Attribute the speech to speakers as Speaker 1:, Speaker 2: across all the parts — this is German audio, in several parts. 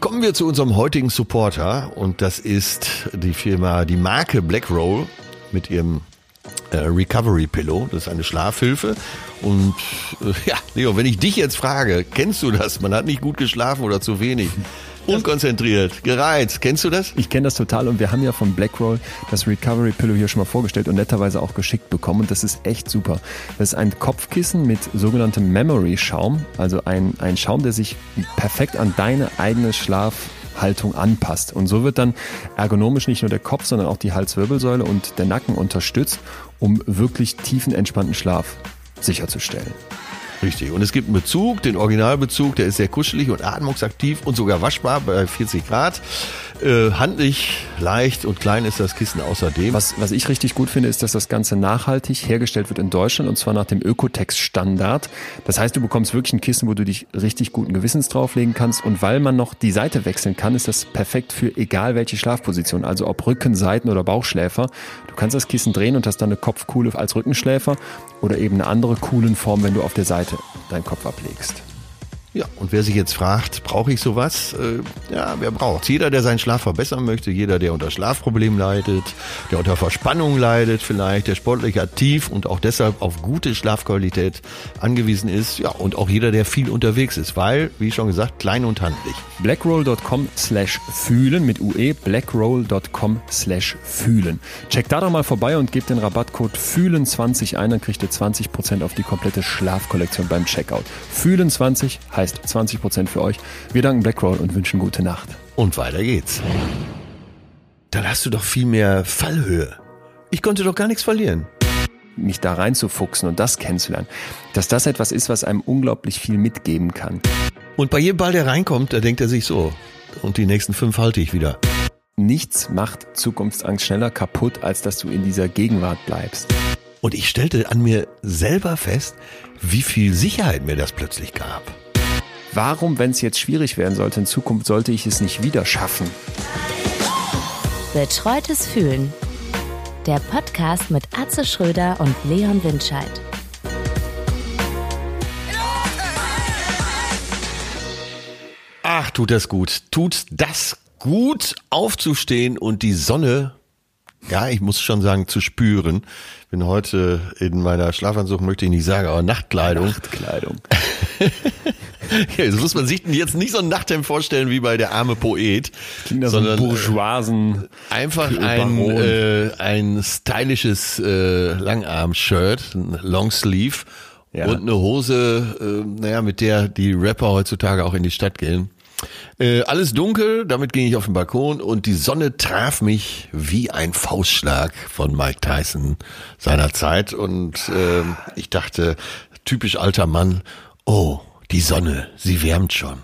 Speaker 1: Kommen wir zu unserem heutigen Supporter und das ist die Firma, die Marke Blackroll mit ihrem äh, Recovery Pillow. Das ist eine Schlafhilfe. Und äh, ja, Leo, wenn ich dich jetzt frage, kennst du das? Man hat nicht gut geschlafen oder zu wenig. Unkonzentriert, gereizt. Kennst du das?
Speaker 2: Ich kenne das total und wir haben ja von Blackroll das Recovery Pillow hier schon mal vorgestellt und netterweise auch geschickt bekommen und das ist echt super. Das ist ein Kopfkissen mit sogenanntem Memory Schaum, also ein, ein Schaum, der sich perfekt an deine eigene Schlafhaltung anpasst. Und so wird dann ergonomisch nicht nur der Kopf, sondern auch die Halswirbelsäule und der Nacken unterstützt, um wirklich tiefen, entspannten Schlaf sicherzustellen.
Speaker 1: Richtig. Und es gibt einen Bezug, den Originalbezug, der ist sehr kuschelig und atmungsaktiv und sogar waschbar bei 40 Grad. Äh, handlich, leicht und klein ist das Kissen außerdem.
Speaker 2: Was, was ich richtig gut finde, ist, dass das Ganze nachhaltig hergestellt wird in Deutschland und zwar nach dem Ökotex-Standard. Das heißt, du bekommst wirklich ein Kissen, wo du dich richtig guten Gewissens drauflegen kannst und weil man noch die Seite wechseln kann, ist das perfekt für egal welche Schlafposition, also ob Rücken, Seiten oder Bauchschläfer. Du kannst das Kissen drehen und hast dann eine Kopfkuhle als Rückenschläfer oder eben eine andere coolen Form, wenn du auf der Seite deinen Kopf ablegst.
Speaker 1: Ja, und wer sich jetzt fragt, brauche ich sowas? Äh, ja, wer braucht's? Jeder, der seinen Schlaf verbessern möchte, jeder, der unter Schlafproblemen leidet, der unter Verspannung leidet vielleicht, der sportlich aktiv und auch deshalb auf gute Schlafqualität angewiesen ist. Ja, und auch jeder, der viel unterwegs ist, weil, wie schon gesagt, klein und handlich.
Speaker 2: Blackroll.com slash fühlen mit UE, blackroll.com slash fühlen. Check da doch mal vorbei und gebt den Rabattcode fühlen20 ein, dann kriegt ihr 20% auf die komplette Schlafkollektion beim Checkout. Fühlen20 heißt 20% für euch. Wir danken Blackroll und wünschen gute Nacht.
Speaker 1: Und weiter geht's. Dann hast du doch viel mehr Fallhöhe. Ich konnte doch gar nichts verlieren.
Speaker 2: Mich da reinzufuchsen und das kennenzulernen, dass das etwas ist, was einem unglaublich viel mitgeben kann.
Speaker 1: Und bei jedem Ball, der reinkommt, da denkt er sich so, und die nächsten fünf halte ich wieder.
Speaker 2: Nichts macht Zukunftsangst schneller kaputt, als dass du in dieser Gegenwart bleibst.
Speaker 1: Und ich stellte an mir selber fest, wie viel Sicherheit mir das plötzlich gab.
Speaker 2: Warum, wenn es jetzt schwierig werden sollte in Zukunft, sollte ich es nicht wieder schaffen?
Speaker 3: Betreutes Fühlen. Der Podcast mit Atze Schröder und Leon Windscheid.
Speaker 1: Ach, tut das gut. Tut das gut, aufzustehen und die Sonne, ja, ich muss schon sagen, zu spüren. Bin heute in meiner Schlafanzug, möchte ich nicht sagen, aber Nachtkleidung.
Speaker 2: Nachtkleidung.
Speaker 1: ja, das muss man sich jetzt nicht so ein Nachthemd vorstellen wie bei der arme Poet.
Speaker 2: Klingt so ein bourgeoisen.
Speaker 1: Einfach ein, äh, ein stylisches äh, Langarm-Shirt, ein Longsleeve ja. und eine Hose, äh, naja, mit der die Rapper heutzutage auch in die Stadt gehen. Äh, alles dunkel, damit ging ich auf den Balkon und die Sonne traf mich wie ein Faustschlag von Mike Tyson seiner Zeit und äh, ich dachte, typisch alter Mann, oh, die Sonne, sie wärmt schon.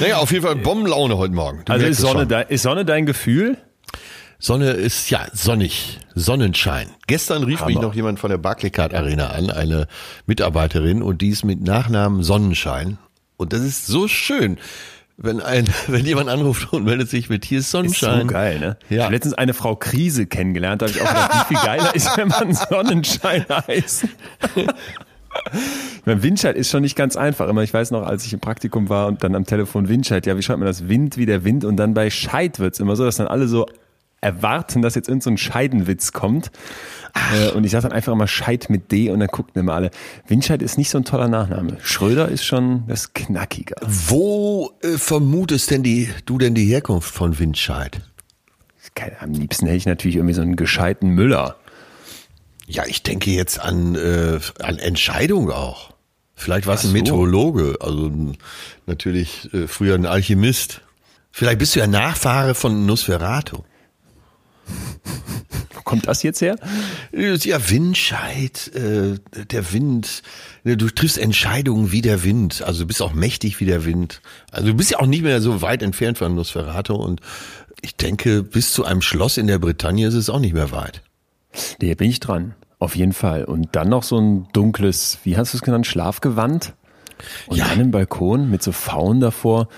Speaker 1: Naja, auf jeden Fall Bombenlaune heute Morgen.
Speaker 2: Du also ist Sonne, dein, ist Sonne dein Gefühl?
Speaker 1: Sonne ist ja sonnig, Sonnenschein. Gestern rief Hammer. mich noch jemand von der Barclaycard Arena an, eine Mitarbeiterin, und die ist mit Nachnamen Sonnenschein. Und das ist so schön, wenn ein, wenn jemand anruft und meldet sich mit hier ist Sonnenschein.
Speaker 2: Ist so geil, ne? Ja. Ich habe letztens eine Frau Krise kennengelernt, da habe ich auch gedacht, wie viel geiler ist, wenn man Sonnenschein heißt. Mein Windscheid ist schon nicht ganz einfach. Immer, ich weiß noch, als ich im Praktikum war und dann am Telefon Windscheid, ja, wie schreibt man das? Wind wie der Wind und dann bei Scheid wird's immer so, dass dann alle so erwarten, dass jetzt irgendein so Scheidenwitz kommt. Ach. Und ich sage dann einfach immer Scheid mit D und dann gucken immer alle. Windscheid ist nicht so ein toller Nachname. Schröder ist schon das Knackiger.
Speaker 1: Wo äh, vermutest denn die, du denn die Herkunft von Windscheid?
Speaker 2: Am liebsten hätte ich natürlich irgendwie so einen gescheiten Müller.
Speaker 1: Ja, ich denke jetzt an, äh, an Entscheidung auch. Vielleicht war es ein so. Meteorologe, also natürlich äh, früher ein Alchemist. Vielleicht bist du ja Nachfahre von Nosferatu.
Speaker 2: Wo kommt das jetzt her?
Speaker 1: Ja, Windscheid, äh, der Wind. Du triffst Entscheidungen wie der Wind. Also du bist auch mächtig wie der Wind. Also du bist ja auch nicht mehr so weit entfernt von Nosferatu. Und ich denke, bis zu einem Schloss in der Bretagne ist es auch nicht mehr weit.
Speaker 2: Nee, bin ich dran. Auf jeden Fall. Und dann noch so ein dunkles, wie hast du es genannt, Schlafgewand? Und ja. dann im Balkon mit so Pfauen davor.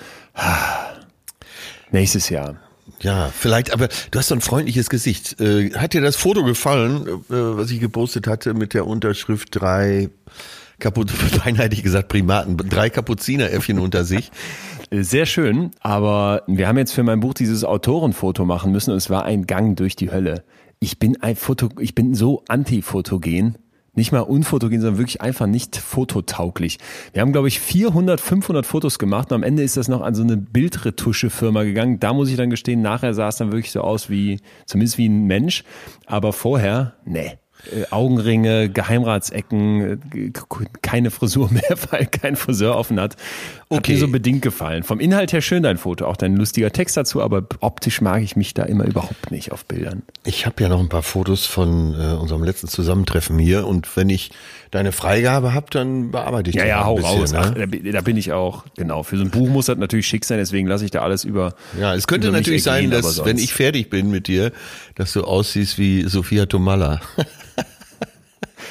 Speaker 2: Nächstes Jahr.
Speaker 1: Ja, vielleicht, aber du hast so ein freundliches Gesicht. Äh, hat dir das Foto gefallen, äh, was ich gepostet hatte mit der Unterschrift drei Kaput, beinahe hätte ich gesagt Primaten, drei Kapuzineräffchen unter sich.
Speaker 2: Sehr schön, aber wir haben jetzt für mein Buch dieses Autorenfoto machen müssen und es war ein Gang durch die Hölle. Ich bin ein Foto, ich bin so antifotogen. Nicht mal unfotogen, sondern wirklich einfach nicht fototauglich. Wir haben, glaube ich, 400, 500 Fotos gemacht und am Ende ist das noch an so eine Bildretusche-Firma gegangen. Da muss ich dann gestehen, nachher sah es dann wirklich so aus wie, zumindest wie ein Mensch. Aber vorher, nee. Äh, Augenringe, Geheimratsecken, äh, keine Frisur mehr, weil kein Friseur offen hat. Okay. Hat mir so bedingt gefallen. Vom Inhalt her schön dein Foto, auch dein lustiger Text dazu, aber optisch mag ich mich da immer überhaupt nicht auf Bildern.
Speaker 1: Ich habe ja noch ein paar Fotos von äh, unserem letzten Zusammentreffen hier und wenn ich deine Freigabe habe, dann bearbeite ich
Speaker 2: ja,
Speaker 1: das
Speaker 2: ja, hau
Speaker 1: bisschen,
Speaker 2: raus.
Speaker 1: Ne?
Speaker 2: Ach, da, da bin ich auch, genau. Für so ein Buch muss das natürlich schick sein, deswegen lasse ich da alles über.
Speaker 1: Ja, es könnte natürlich sein, dass wenn ich fertig bin mit dir, dass du aussiehst wie Sophia Tomalla.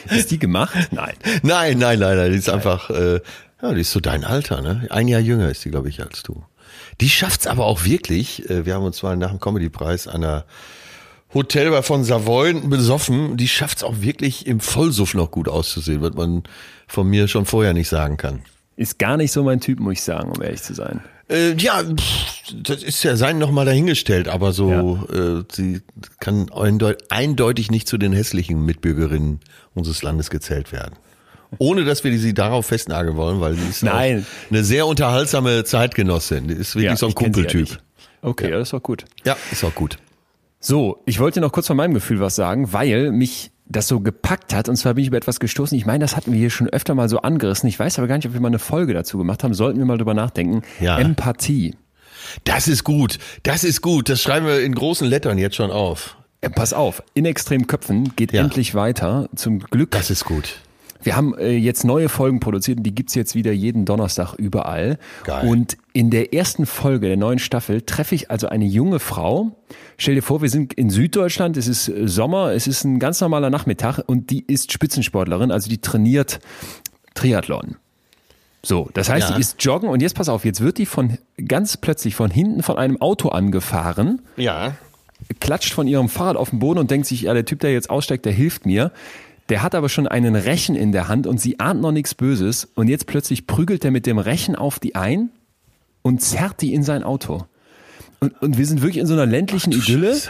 Speaker 2: Ist die gemacht? Nein.
Speaker 1: Nein, nein, nein, nein. Die ist nein. einfach, äh, ja, die ist so dein Alter, ne? Ein Jahr jünger ist die, glaube ich, als du. Die schafft's aber auch wirklich. Äh, wir haben uns mal nach dem Comedy-Preis an der Hotelbar von Savoy besoffen. Die schafft's auch wirklich im Vollsuff noch gut auszusehen, was man von mir schon vorher nicht sagen kann.
Speaker 2: Ist gar nicht so mein Typ, muss ich sagen, um ehrlich zu sein.
Speaker 1: Äh, ja, das ist ja sein nochmal dahingestellt, aber so, ja. äh, sie kann eindeutig nicht zu den hässlichen Mitbürgerinnen unseres Landes gezählt werden. Ohne dass wir sie darauf festnageln wollen, weil sie ist
Speaker 2: Nein.
Speaker 1: eine sehr unterhaltsame Zeitgenossin. Die ist wirklich ja, so ein Kumpeltyp. Ja
Speaker 2: okay, ja. das ist auch gut.
Speaker 1: Ja, ist auch gut.
Speaker 2: So, ich wollte noch kurz von meinem Gefühl was sagen, weil mich das so gepackt hat. Und zwar bin ich über etwas gestoßen. Ich meine, das hatten wir hier schon öfter mal so angerissen. Ich weiß aber gar nicht, ob wir mal eine Folge dazu gemacht haben. Sollten wir mal drüber nachdenken. Ja. Empathie.
Speaker 1: Das ist gut. Das ist gut. Das schreiben wir in großen Lettern jetzt schon auf.
Speaker 2: Ja, pass auf. In extremen Köpfen geht ja. endlich weiter. Zum Glück.
Speaker 1: Das ist gut.
Speaker 2: Wir haben äh, jetzt neue Folgen produziert und die gibt's jetzt wieder jeden Donnerstag überall.
Speaker 1: Geil.
Speaker 2: Und in der ersten Folge der neuen Staffel treffe ich also eine junge Frau. Stell dir vor, wir sind in Süddeutschland, es ist äh, Sommer, es ist ein ganz normaler Nachmittag und die ist Spitzensportlerin, also die trainiert Triathlon. So, das heißt, ja. die ist joggen und jetzt pass auf, jetzt wird die von ganz plötzlich von hinten von einem Auto angefahren.
Speaker 1: Ja.
Speaker 2: Klatscht von ihrem Fahrrad auf den Boden und denkt sich, ja, der Typ, der jetzt aussteigt, der hilft mir. Der hat aber schon einen Rechen in der Hand und sie ahnt noch nichts Böses und jetzt plötzlich prügelt er mit dem Rechen auf die ein und zerrt die in sein Auto. Und, und wir sind wirklich in so einer ländlichen Ach, Idylle. Scheiße.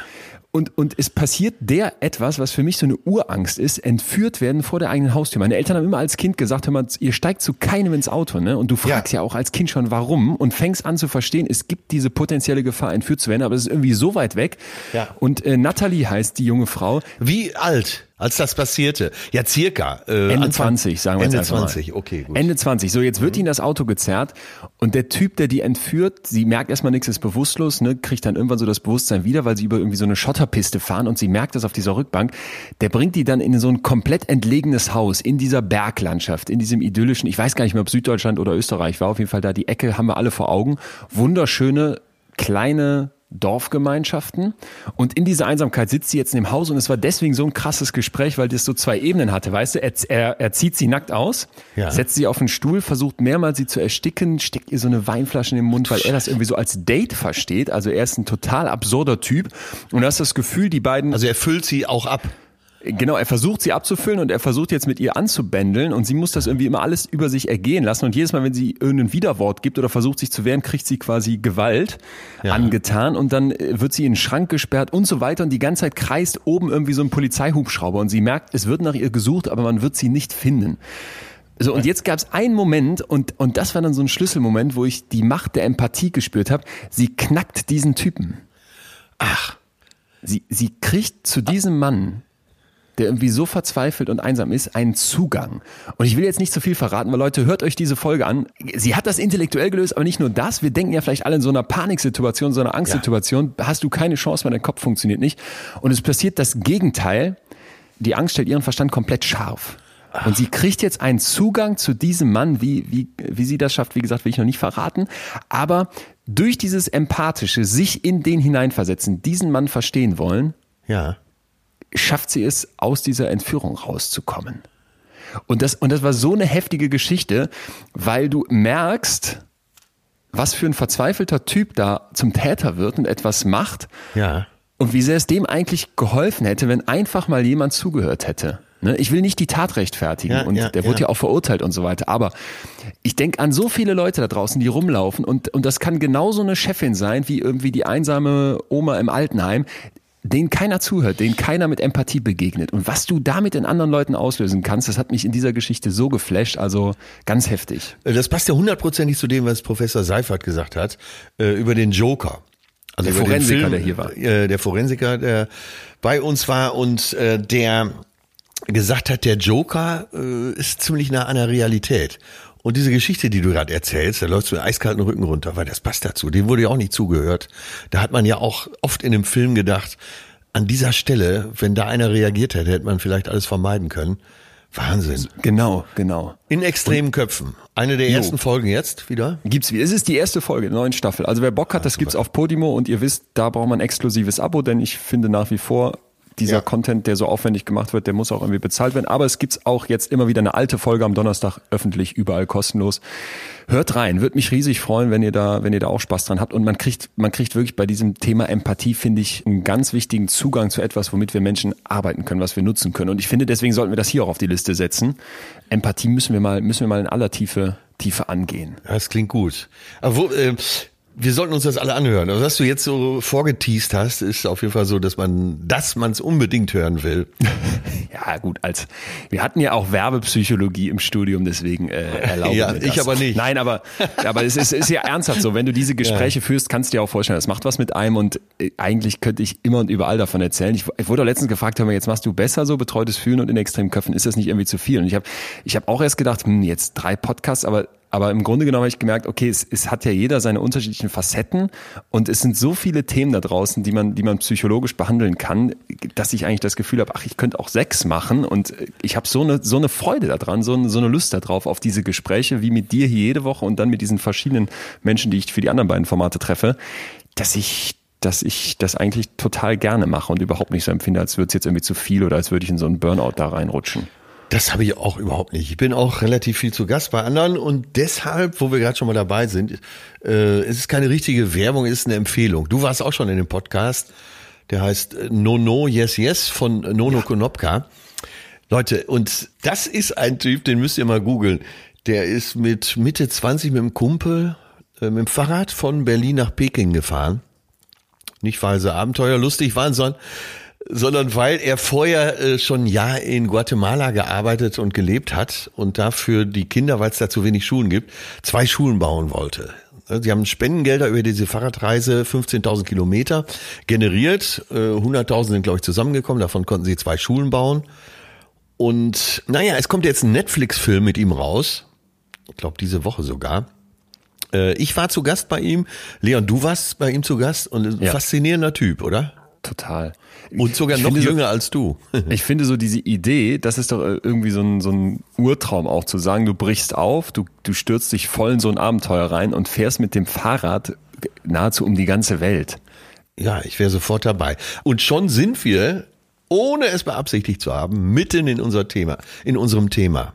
Speaker 2: Und, und es passiert der etwas, was für mich so eine Urangst ist, entführt werden vor der eigenen Haustür. Meine Eltern haben immer als Kind gesagt, hör mal, ihr steigt zu keinem ins Auto, ne? Und du fragst ja. ja auch als Kind schon, warum und fängst an zu verstehen, es gibt diese potenzielle Gefahr, entführt zu werden, aber es ist irgendwie so weit weg.
Speaker 1: Ja.
Speaker 2: Und äh, Natalie heißt die junge Frau.
Speaker 1: Wie alt? Als das passierte. Ja, circa.
Speaker 2: Äh, Ende Anfang, 20, sagen wir
Speaker 1: Ende
Speaker 2: jetzt
Speaker 1: einfach 20, mal. okay, gut.
Speaker 2: Ende 20. So, jetzt wird mhm. ihnen das Auto gezerrt und der Typ, der die entführt, sie merkt erstmal nichts, ist bewusstlos, ne, kriegt dann irgendwann so das Bewusstsein wieder, weil sie über irgendwie so eine Schotterpiste fahren und sie merkt das auf dieser Rückbank. Der bringt die dann in so ein komplett entlegenes Haus, in dieser Berglandschaft, in diesem idyllischen, ich weiß gar nicht mehr, ob Süddeutschland oder Österreich war, auf jeden Fall da die Ecke haben wir alle vor Augen. Wunderschöne, kleine Dorfgemeinschaften. Und in dieser Einsamkeit sitzt sie jetzt in dem Haus und es war deswegen so ein krasses Gespräch, weil das so zwei Ebenen hatte. Weißt du, er, er, er zieht sie nackt aus, ja. setzt sie auf den Stuhl, versucht mehrmals sie zu ersticken, steckt ihr so eine Weinflasche in den Mund, weil er das irgendwie so als Date versteht. Also er ist ein total absurder Typ und du hast das Gefühl, die beiden.
Speaker 1: Also er füllt sie auch ab.
Speaker 2: Genau, er versucht sie abzufüllen und er versucht jetzt mit ihr anzubändeln und sie muss das irgendwie immer alles über sich ergehen lassen und jedes Mal, wenn sie irgendein Widerwort gibt oder versucht sich zu wehren, kriegt sie quasi Gewalt ja. angetan und dann äh, wird sie in den Schrank gesperrt und so weiter und die ganze Zeit kreist oben irgendwie so ein Polizeihubschrauber und sie merkt, es wird nach ihr gesucht, aber man wird sie nicht finden. So, und jetzt gab es einen Moment, und, und das war dann so ein Schlüsselmoment, wo ich die Macht der Empathie gespürt habe. Sie knackt diesen Typen.
Speaker 1: Ach.
Speaker 2: Sie, sie kriegt zu diesem Mann der irgendwie so verzweifelt und einsam ist, einen Zugang. Und ich will jetzt nicht zu viel verraten, weil Leute, hört euch diese Folge an. Sie hat das intellektuell gelöst, aber nicht nur das. Wir denken ja vielleicht alle in so einer Paniksituation, so einer Angstsituation, ja. hast du keine Chance, weil dein Kopf funktioniert nicht. Und es passiert das Gegenteil. Die Angst stellt ihren Verstand komplett scharf. Und sie kriegt jetzt einen Zugang zu diesem Mann, wie, wie, wie sie das schafft, wie gesagt, will ich noch nicht verraten. Aber durch dieses empathische, sich in den hineinversetzen, diesen Mann verstehen wollen,
Speaker 1: ja
Speaker 2: schafft sie es, aus dieser Entführung rauszukommen. Und das, und das war so eine heftige Geschichte, weil du merkst, was für ein verzweifelter Typ da zum Täter wird und etwas macht.
Speaker 1: Ja.
Speaker 2: Und wie sehr es dem eigentlich geholfen hätte, wenn einfach mal jemand zugehört hätte. Ne? Ich will nicht die Tat rechtfertigen ja, und ja, der wurde ja. ja auch verurteilt und so weiter. Aber ich denke an so viele Leute da draußen, die rumlaufen und, und das kann genauso eine Chefin sein wie irgendwie die einsame Oma im Altenheim, denen keiner zuhört, denen keiner mit Empathie begegnet. Und was du damit in anderen Leuten auslösen kannst, das hat mich in dieser Geschichte so geflasht, also ganz heftig.
Speaker 1: Das passt ja hundertprozentig zu dem, was Professor Seifert gesagt hat, äh, über den Joker.
Speaker 2: Also der Forensiker, Film, der hier war.
Speaker 1: Äh, der Forensiker, der bei uns war und äh, der gesagt hat, der Joker ist ziemlich nah an der Realität. Und diese Geschichte, die du gerade erzählst, da läufst du mit eiskalten Rücken runter, weil das passt dazu. Dem wurde ja auch nicht zugehört. Da hat man ja auch oft in dem Film gedacht, an dieser Stelle, wenn da einer reagiert hätte, hätte man vielleicht alles vermeiden können. Wahnsinn.
Speaker 2: Genau, genau.
Speaker 1: In extremen Köpfen. Eine der ersten jo. Folgen jetzt wieder?
Speaker 2: Gibt's wieder. Es ist die erste Folge der neuen Staffel. Also wer Bock hat, ah, das super. gibt's auf Podimo und ihr wisst, da braucht man ein exklusives Abo, denn ich finde nach wie vor dieser ja. Content, der so aufwendig gemacht wird, der muss auch irgendwie bezahlt werden. Aber es gibt auch jetzt immer wieder eine alte Folge am Donnerstag öffentlich, überall kostenlos. Hört rein, würde mich riesig freuen, wenn ihr da, wenn ihr da auch Spaß dran habt. Und man kriegt, man kriegt wirklich bei diesem Thema Empathie, finde ich, einen ganz wichtigen Zugang zu etwas, womit wir Menschen arbeiten können, was wir nutzen können. Und ich finde, deswegen sollten wir das hier auch auf die Liste setzen. Empathie müssen wir mal, müssen wir mal in aller Tiefe Tiefe angehen.
Speaker 1: Das klingt gut. Aber wo, äh, wir sollten uns das alle anhören. Also, was du jetzt so vorgeteased hast, ist auf jeden Fall so, dass man, dass man es unbedingt hören will.
Speaker 2: ja, gut, als wir hatten ja auch Werbepsychologie im Studium, deswegen äh, erlauben ja,
Speaker 1: ich aber nicht.
Speaker 2: Nein, aber aber es ist, ist ja ernsthaft so. Wenn du diese Gespräche ja. führst, kannst du dir auch vorstellen, das macht was mit einem und äh, eigentlich könnte ich immer und überall davon erzählen. Ich, ich wurde auch letztens gefragt, hör mal, jetzt machst du besser so betreutes Fühlen und in extremen Köpfen. Ist das nicht irgendwie zu viel? Und ich habe ich hab auch erst gedacht, hm, jetzt drei Podcasts, aber aber im Grunde genommen habe ich gemerkt, okay, es, es hat ja jeder seine unterschiedlichen Facetten und es sind so viele Themen da draußen, die man, die man psychologisch behandeln kann, dass ich eigentlich das Gefühl habe, ach, ich könnte auch sechs machen und ich habe so eine, so eine Freude daran, so eine, so eine Lust darauf, auf diese Gespräche, wie mit dir hier jede Woche und dann mit diesen verschiedenen Menschen, die ich für die anderen beiden Formate treffe, dass ich dass ich das eigentlich total gerne mache und überhaupt nicht so empfinde, als würde es jetzt irgendwie zu viel oder als würde ich in so einen Burnout da reinrutschen.
Speaker 1: Das habe ich auch überhaupt nicht. Ich bin auch relativ viel zu Gast bei anderen und deshalb, wo wir gerade schon mal dabei sind, äh, es ist keine richtige Werbung, es ist eine Empfehlung. Du warst auch schon in dem Podcast, der heißt äh, No No Yes Yes von Nono ja. Konopka. Leute, und das ist ein Typ, den müsst ihr mal googeln. Der ist mit Mitte 20 mit dem Kumpel äh, mit dem Fahrrad von Berlin nach Peking gefahren. Nicht weil sie abenteuerlustig waren, sondern sondern weil er vorher äh, schon ein Jahr in Guatemala gearbeitet und gelebt hat und dafür die Kinder, weil es da zu wenig Schulen gibt, zwei Schulen bauen wollte. Sie haben Spendengelder über diese Fahrradreise 15.000 Kilometer generiert. 100.000 äh, sind, glaube ich, zusammengekommen. Davon konnten sie zwei Schulen bauen. Und naja, es kommt jetzt ein Netflix-Film mit ihm raus. Ich glaube, diese Woche sogar. Äh, ich war zu Gast bei ihm. Leon, du warst bei ihm zu Gast und ein ja. faszinierender Typ, oder?
Speaker 2: Total.
Speaker 1: Und sogar noch jünger so, als du.
Speaker 2: ich finde so diese Idee, das ist doch irgendwie so ein, so ein Urtraum auch zu sagen, du brichst auf, du, du stürzt dich voll in so ein Abenteuer rein und fährst mit dem Fahrrad nahezu um die ganze Welt.
Speaker 1: Ja, ich wäre sofort dabei. Und schon sind wir, ohne es beabsichtigt zu haben, mitten in unser Thema, in unserem Thema.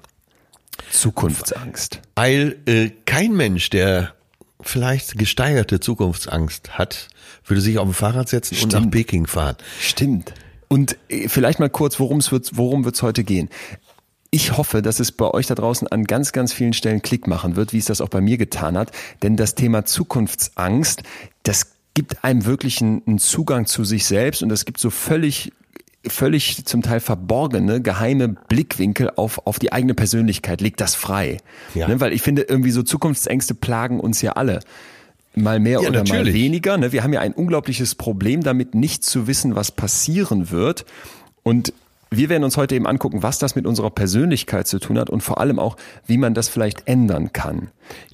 Speaker 2: Zukunftsangst.
Speaker 1: Weil äh, kein Mensch, der vielleicht gesteigerte Zukunftsangst hat, würde sich auf ein Fahrrad setzen Stimmt. und nach Peking fahren.
Speaker 2: Stimmt. Und äh, vielleicht mal kurz, worum es wird, worum wird es heute gehen? Ich hoffe, dass es bei euch da draußen an ganz, ganz vielen Stellen Klick machen wird, wie es das auch bei mir getan hat. Denn das Thema Zukunftsangst, das gibt einem wirklich einen, Zugang zu sich selbst und das gibt so völlig völlig zum Teil verborgene, geheime Blickwinkel auf, auf die eigene Persönlichkeit, legt das frei. Ja. Ne, weil ich finde, irgendwie so Zukunftsängste plagen uns ja alle. Mal mehr ja, oder natürlich. mal weniger. Ne? Wir haben ja ein unglaubliches Problem damit, nicht zu wissen, was passieren wird. Und wir werden uns heute eben angucken, was das mit unserer Persönlichkeit zu tun hat und vor allem auch, wie man das vielleicht ändern kann.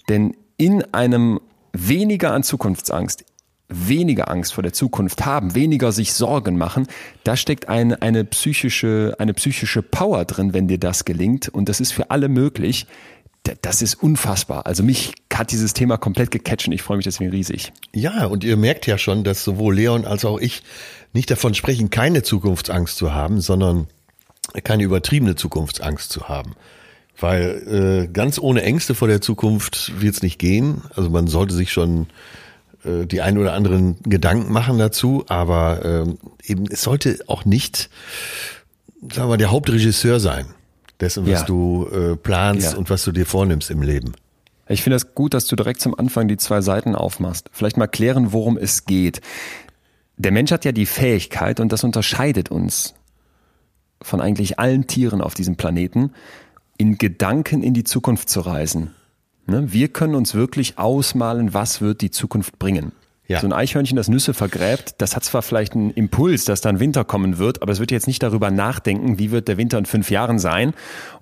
Speaker 2: Denn in einem weniger an Zukunftsangst, weniger Angst vor der Zukunft haben, weniger sich Sorgen machen, da steckt eine, eine psychische, eine psychische Power drin, wenn dir das gelingt. Und das ist für alle möglich. Das ist unfassbar. Also mich hat dieses Thema komplett gecatcht und ich freue mich deswegen riesig.
Speaker 1: Ja, und ihr merkt ja schon, dass sowohl Leon als auch ich nicht davon sprechen, keine Zukunftsangst zu haben, sondern keine übertriebene Zukunftsangst zu haben. Weil äh, ganz ohne Ängste vor der Zukunft wird es nicht gehen. Also man sollte sich schon äh, die ein oder anderen Gedanken machen dazu, aber äh, eben es sollte auch nicht sagen wir, der Hauptregisseur sein dessen, was ja. du äh, planst ja. und was du dir vornimmst im Leben.
Speaker 2: Ich finde es gut, dass du direkt zum Anfang die zwei Seiten aufmachst. Vielleicht mal klären, worum es geht. Der Mensch hat ja die Fähigkeit, und das unterscheidet uns von eigentlich allen Tieren auf diesem Planeten, in Gedanken in die Zukunft zu reisen. Ne? Wir können uns wirklich ausmalen, was wird die Zukunft bringen. Ja. So ein Eichhörnchen, das Nüsse vergräbt, das hat zwar vielleicht einen Impuls, dass dann Winter kommen wird, aber es wird jetzt nicht darüber nachdenken, wie wird der Winter in fünf Jahren sein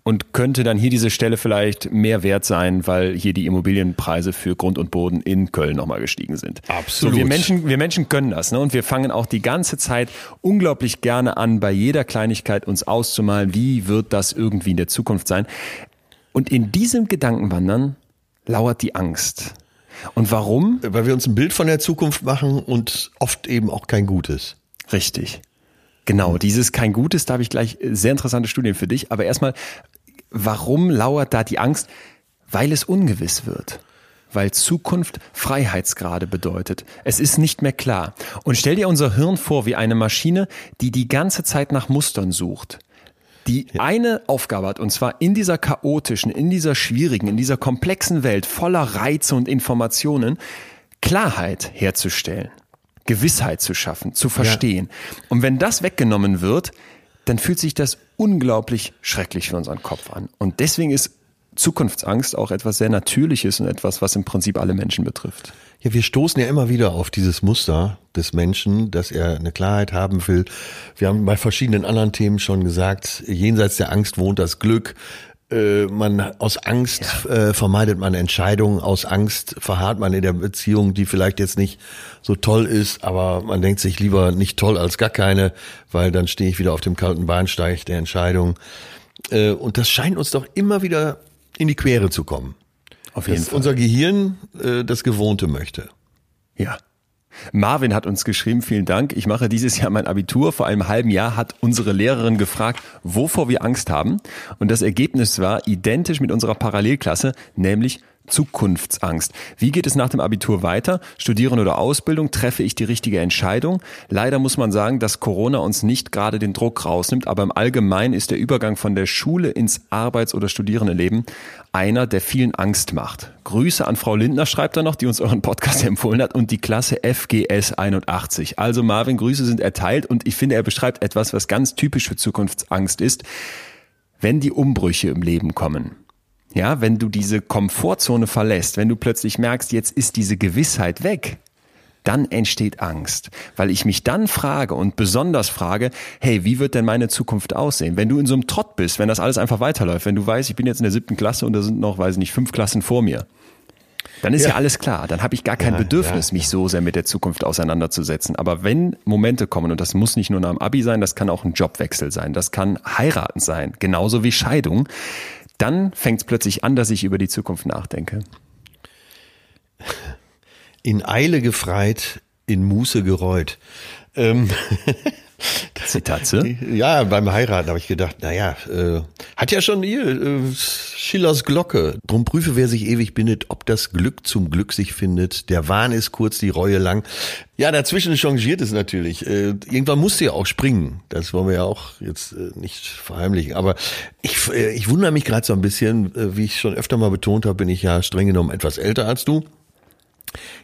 Speaker 2: und könnte dann hier diese Stelle vielleicht mehr wert sein, weil hier die Immobilienpreise für Grund und Boden in Köln nochmal gestiegen sind.
Speaker 1: Absolut.
Speaker 2: So, wir, Menschen, wir Menschen können das ne? und wir fangen auch die ganze Zeit unglaublich gerne an, bei jeder Kleinigkeit uns auszumalen, wie wird das irgendwie in der Zukunft sein. Und in diesem Gedankenwandern lauert die Angst. Und warum?
Speaker 1: Weil wir uns ein Bild von der Zukunft machen und oft eben auch kein gutes.
Speaker 2: Richtig. Genau, dieses kein Gutes, da habe ich gleich sehr interessante Studien für dich. Aber erstmal, warum lauert da die Angst? Weil es ungewiss wird. Weil Zukunft Freiheitsgrade bedeutet. Es ist nicht mehr klar. Und stell dir unser Hirn vor wie eine Maschine, die die ganze Zeit nach Mustern sucht die ja. eine Aufgabe hat, und zwar in dieser chaotischen, in dieser schwierigen, in dieser komplexen Welt voller Reize und Informationen, Klarheit herzustellen, Gewissheit zu schaffen, zu verstehen. Ja. Und wenn das weggenommen wird, dann fühlt sich das unglaublich schrecklich für unseren Kopf an. Und deswegen ist Zukunftsangst auch etwas sehr Natürliches und etwas, was im Prinzip alle Menschen betrifft.
Speaker 1: Ja, wir stoßen ja immer wieder auf dieses Muster des Menschen, dass er eine Klarheit haben will. Wir haben bei verschiedenen anderen Themen schon gesagt, jenseits der Angst wohnt das Glück. Äh, man aus Angst ja. äh, vermeidet man Entscheidungen, aus Angst verharrt man in der Beziehung, die vielleicht jetzt nicht so toll ist, aber man denkt sich lieber nicht toll als gar keine, weil dann stehe ich wieder auf dem kalten Bahnsteig der Entscheidung. Äh, und das scheint uns doch immer wieder in die Quere zu kommen. Auf jeden dass Fall. unser Gehirn äh, das Gewohnte möchte.
Speaker 2: Ja. Marvin hat uns geschrieben, vielen Dank. Ich mache dieses Jahr mein Abitur. Vor einem halben Jahr hat unsere Lehrerin gefragt, wovor wir Angst haben. Und das Ergebnis war identisch mit unserer Parallelklasse, nämlich Zukunftsangst. Wie geht es nach dem Abitur weiter? Studieren oder Ausbildung? Treffe ich die richtige Entscheidung? Leider muss man sagen, dass Corona uns nicht gerade den Druck rausnimmt, aber im Allgemeinen ist der Übergang von der Schule ins Arbeits- oder Studierendenleben einer, der vielen Angst macht. Grüße an Frau Lindner, schreibt er noch, die uns euren Podcast empfohlen hat und die Klasse FGS 81. Also Marvin, Grüße sind erteilt und ich finde, er beschreibt etwas, was ganz typisch für Zukunftsangst ist. Wenn die Umbrüche im Leben kommen, ja, wenn du diese Komfortzone verlässt, wenn du plötzlich merkst, jetzt ist diese Gewissheit weg, dann entsteht Angst, weil ich mich dann frage und besonders frage, hey, wie wird denn meine Zukunft aussehen? Wenn du in so einem Trott bist, wenn das alles einfach weiterläuft, wenn du weißt, ich bin jetzt in der siebten Klasse und da sind noch, weiß ich nicht, fünf Klassen vor mir, dann ist ja, ja alles klar. Dann habe ich gar kein ja, Bedürfnis, ja. mich so sehr mit der Zukunft auseinanderzusetzen. Aber wenn Momente kommen, und das muss nicht nur nach dem Abi sein, das kann auch ein Jobwechsel sein, das kann heiraten sein, genauso wie Scheidung, dann fängt es plötzlich an, dass ich über die Zukunft nachdenke.
Speaker 1: In Eile gefreit, in Muße gereut. Ähm,
Speaker 2: Zitatze?
Speaker 1: Ja, beim Heiraten habe ich gedacht, naja, äh, hat ja schon hier äh, Schillers Glocke. Drum prüfe, wer sich ewig bindet, ob das Glück zum Glück sich findet. Der Wahn ist kurz, die Reue lang. Ja, dazwischen changiert es natürlich. Äh, irgendwann musst du ja auch springen. Das wollen wir ja auch jetzt äh, nicht verheimlichen. Aber ich, äh, ich wundere mich gerade so ein bisschen, äh, wie ich schon öfter mal betont habe, bin ich ja streng genommen etwas älter als du,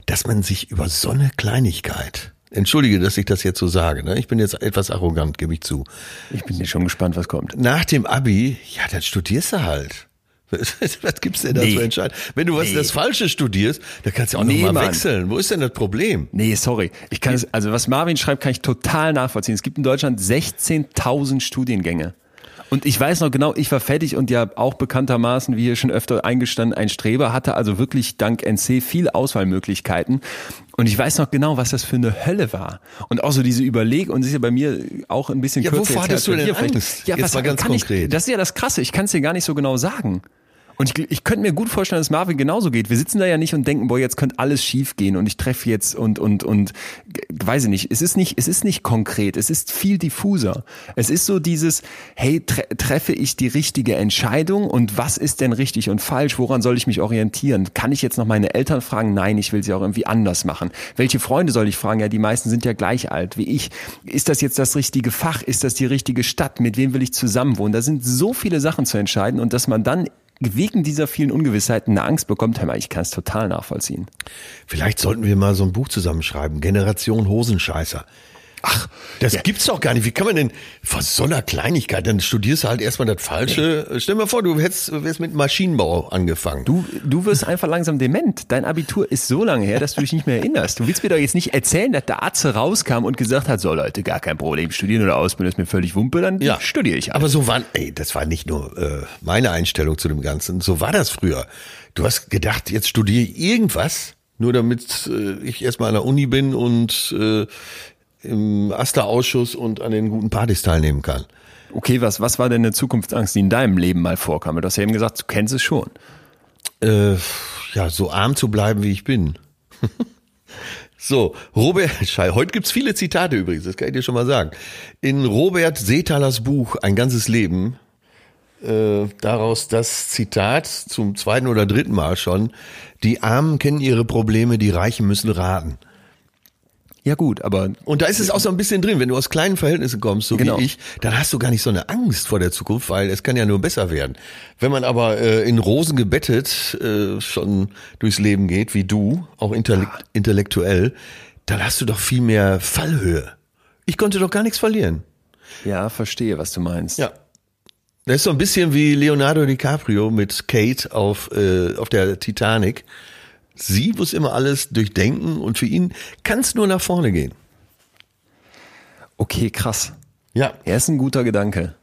Speaker 1: dass man sich über so eine Kleinigkeit Entschuldige, dass ich das jetzt so sage. Ne? Ich bin jetzt etwas arrogant, gebe ich zu.
Speaker 2: Ich bin schon gespannt, was kommt.
Speaker 1: Nach dem Abi, ja, dann studierst du halt. Was gibt's denn da nee. zu entscheiden? Wenn du was nee. das Falsche studierst, dann kannst du auch nee, nochmal wechseln. Wo ist denn das Problem?
Speaker 2: Nee, sorry. Ich kann es, also was Marvin schreibt, kann ich total nachvollziehen. Es gibt in Deutschland 16.000 Studiengänge. Und ich weiß noch genau, ich war fertig und ja auch bekanntermaßen, wie hier schon öfter eingestanden, ein Streber, hatte also wirklich dank NC viel Auswahlmöglichkeiten. Und ich weiß noch genau, was das für eine Hölle war. Und auch so diese Überlegung, und das ist ja bei mir auch ein bisschen
Speaker 1: ja,
Speaker 2: kürzer.
Speaker 1: Wovor hattest du denn Angst?
Speaker 2: Ja, Jetzt was mal ganz konkret. Ich, das ist ja das Krasse, ich kann es dir gar nicht so genau sagen. Und ich, ich könnte mir gut vorstellen, dass Marvin genauso geht. Wir sitzen da ja nicht und denken, boah, jetzt könnte alles schief gehen und ich treffe jetzt und, und, und, weiß ich nicht. Es ist nicht, es ist nicht konkret. Es ist viel diffuser. Es ist so dieses, hey, tre treffe ich die richtige Entscheidung und was ist denn richtig und falsch? Woran soll ich mich orientieren? Kann ich jetzt noch meine Eltern fragen? Nein, ich will sie auch irgendwie anders machen. Welche Freunde soll ich fragen? Ja, die meisten sind ja gleich alt wie ich. Ist das jetzt das richtige Fach? Ist das die richtige Stadt? Mit wem will ich zusammenwohnen? Da sind so viele Sachen zu entscheiden und dass man dann wegen dieser vielen Ungewissheiten eine Angst bekommt, mal, ich kann es total nachvollziehen.
Speaker 1: Vielleicht sollten wir mal so ein Buch zusammenschreiben, Generation Hosenscheißer. Ach, das ja. gibt's doch gar nicht. Wie kann man denn vor so einer Kleinigkeit, dann studierst du halt erstmal das Falsche. Ja. Stell dir mal vor, du hättest, wärst mit Maschinenbau angefangen.
Speaker 2: Du, du wirst einfach langsam dement. Dein Abitur ist so lange her, dass du dich nicht mehr erinnerst. Du willst mir doch jetzt nicht erzählen, dass der Arzt rauskam und gesagt hat, so Leute, gar kein Problem, studieren oder ausbilden ist mir völlig Wumpe, dann ja. studiere ich.
Speaker 1: Halt. Aber so war, ey, das war nicht nur äh, meine Einstellung zu dem Ganzen. So war das früher. Du hast gedacht, jetzt studiere ich irgendwas, nur damit äh, ich erstmal an der Uni bin und äh, im Aster-Ausschuss und an den guten Partys teilnehmen kann.
Speaker 2: Okay, was, was war denn eine Zukunftsangst, die in deinem Leben mal vorkam? Du hast ja eben gesagt, du kennst es schon.
Speaker 1: Äh, ja, so arm zu bleiben, wie ich bin. so, Robert, Schei, heute gibt's viele Zitate übrigens, das kann ich dir schon mal sagen. In Robert Seethalers Buch Ein ganzes Leben, äh, daraus das Zitat zum zweiten oder dritten Mal schon, die Armen kennen ihre Probleme, die Reichen müssen raten.
Speaker 2: Ja gut, aber
Speaker 1: und da ist es auch so ein bisschen drin, wenn du aus kleinen Verhältnissen kommst, so genau. wie ich, dann hast du gar nicht so eine Angst vor der Zukunft, weil es kann ja nur besser werden. Wenn man aber äh, in Rosen gebettet äh, schon durchs Leben geht, wie du, auch intellekt ah. intellektuell, dann hast du doch viel mehr Fallhöhe. Ich konnte doch gar nichts verlieren.
Speaker 2: Ja, verstehe, was du meinst.
Speaker 1: Ja. Das ist so ein bisschen wie Leonardo DiCaprio mit Kate auf, äh, auf der Titanic Sie muss immer alles durchdenken und für ihn kann es nur nach vorne gehen.
Speaker 2: Okay, krass.
Speaker 1: Ja.
Speaker 2: Er ist ein guter Gedanke.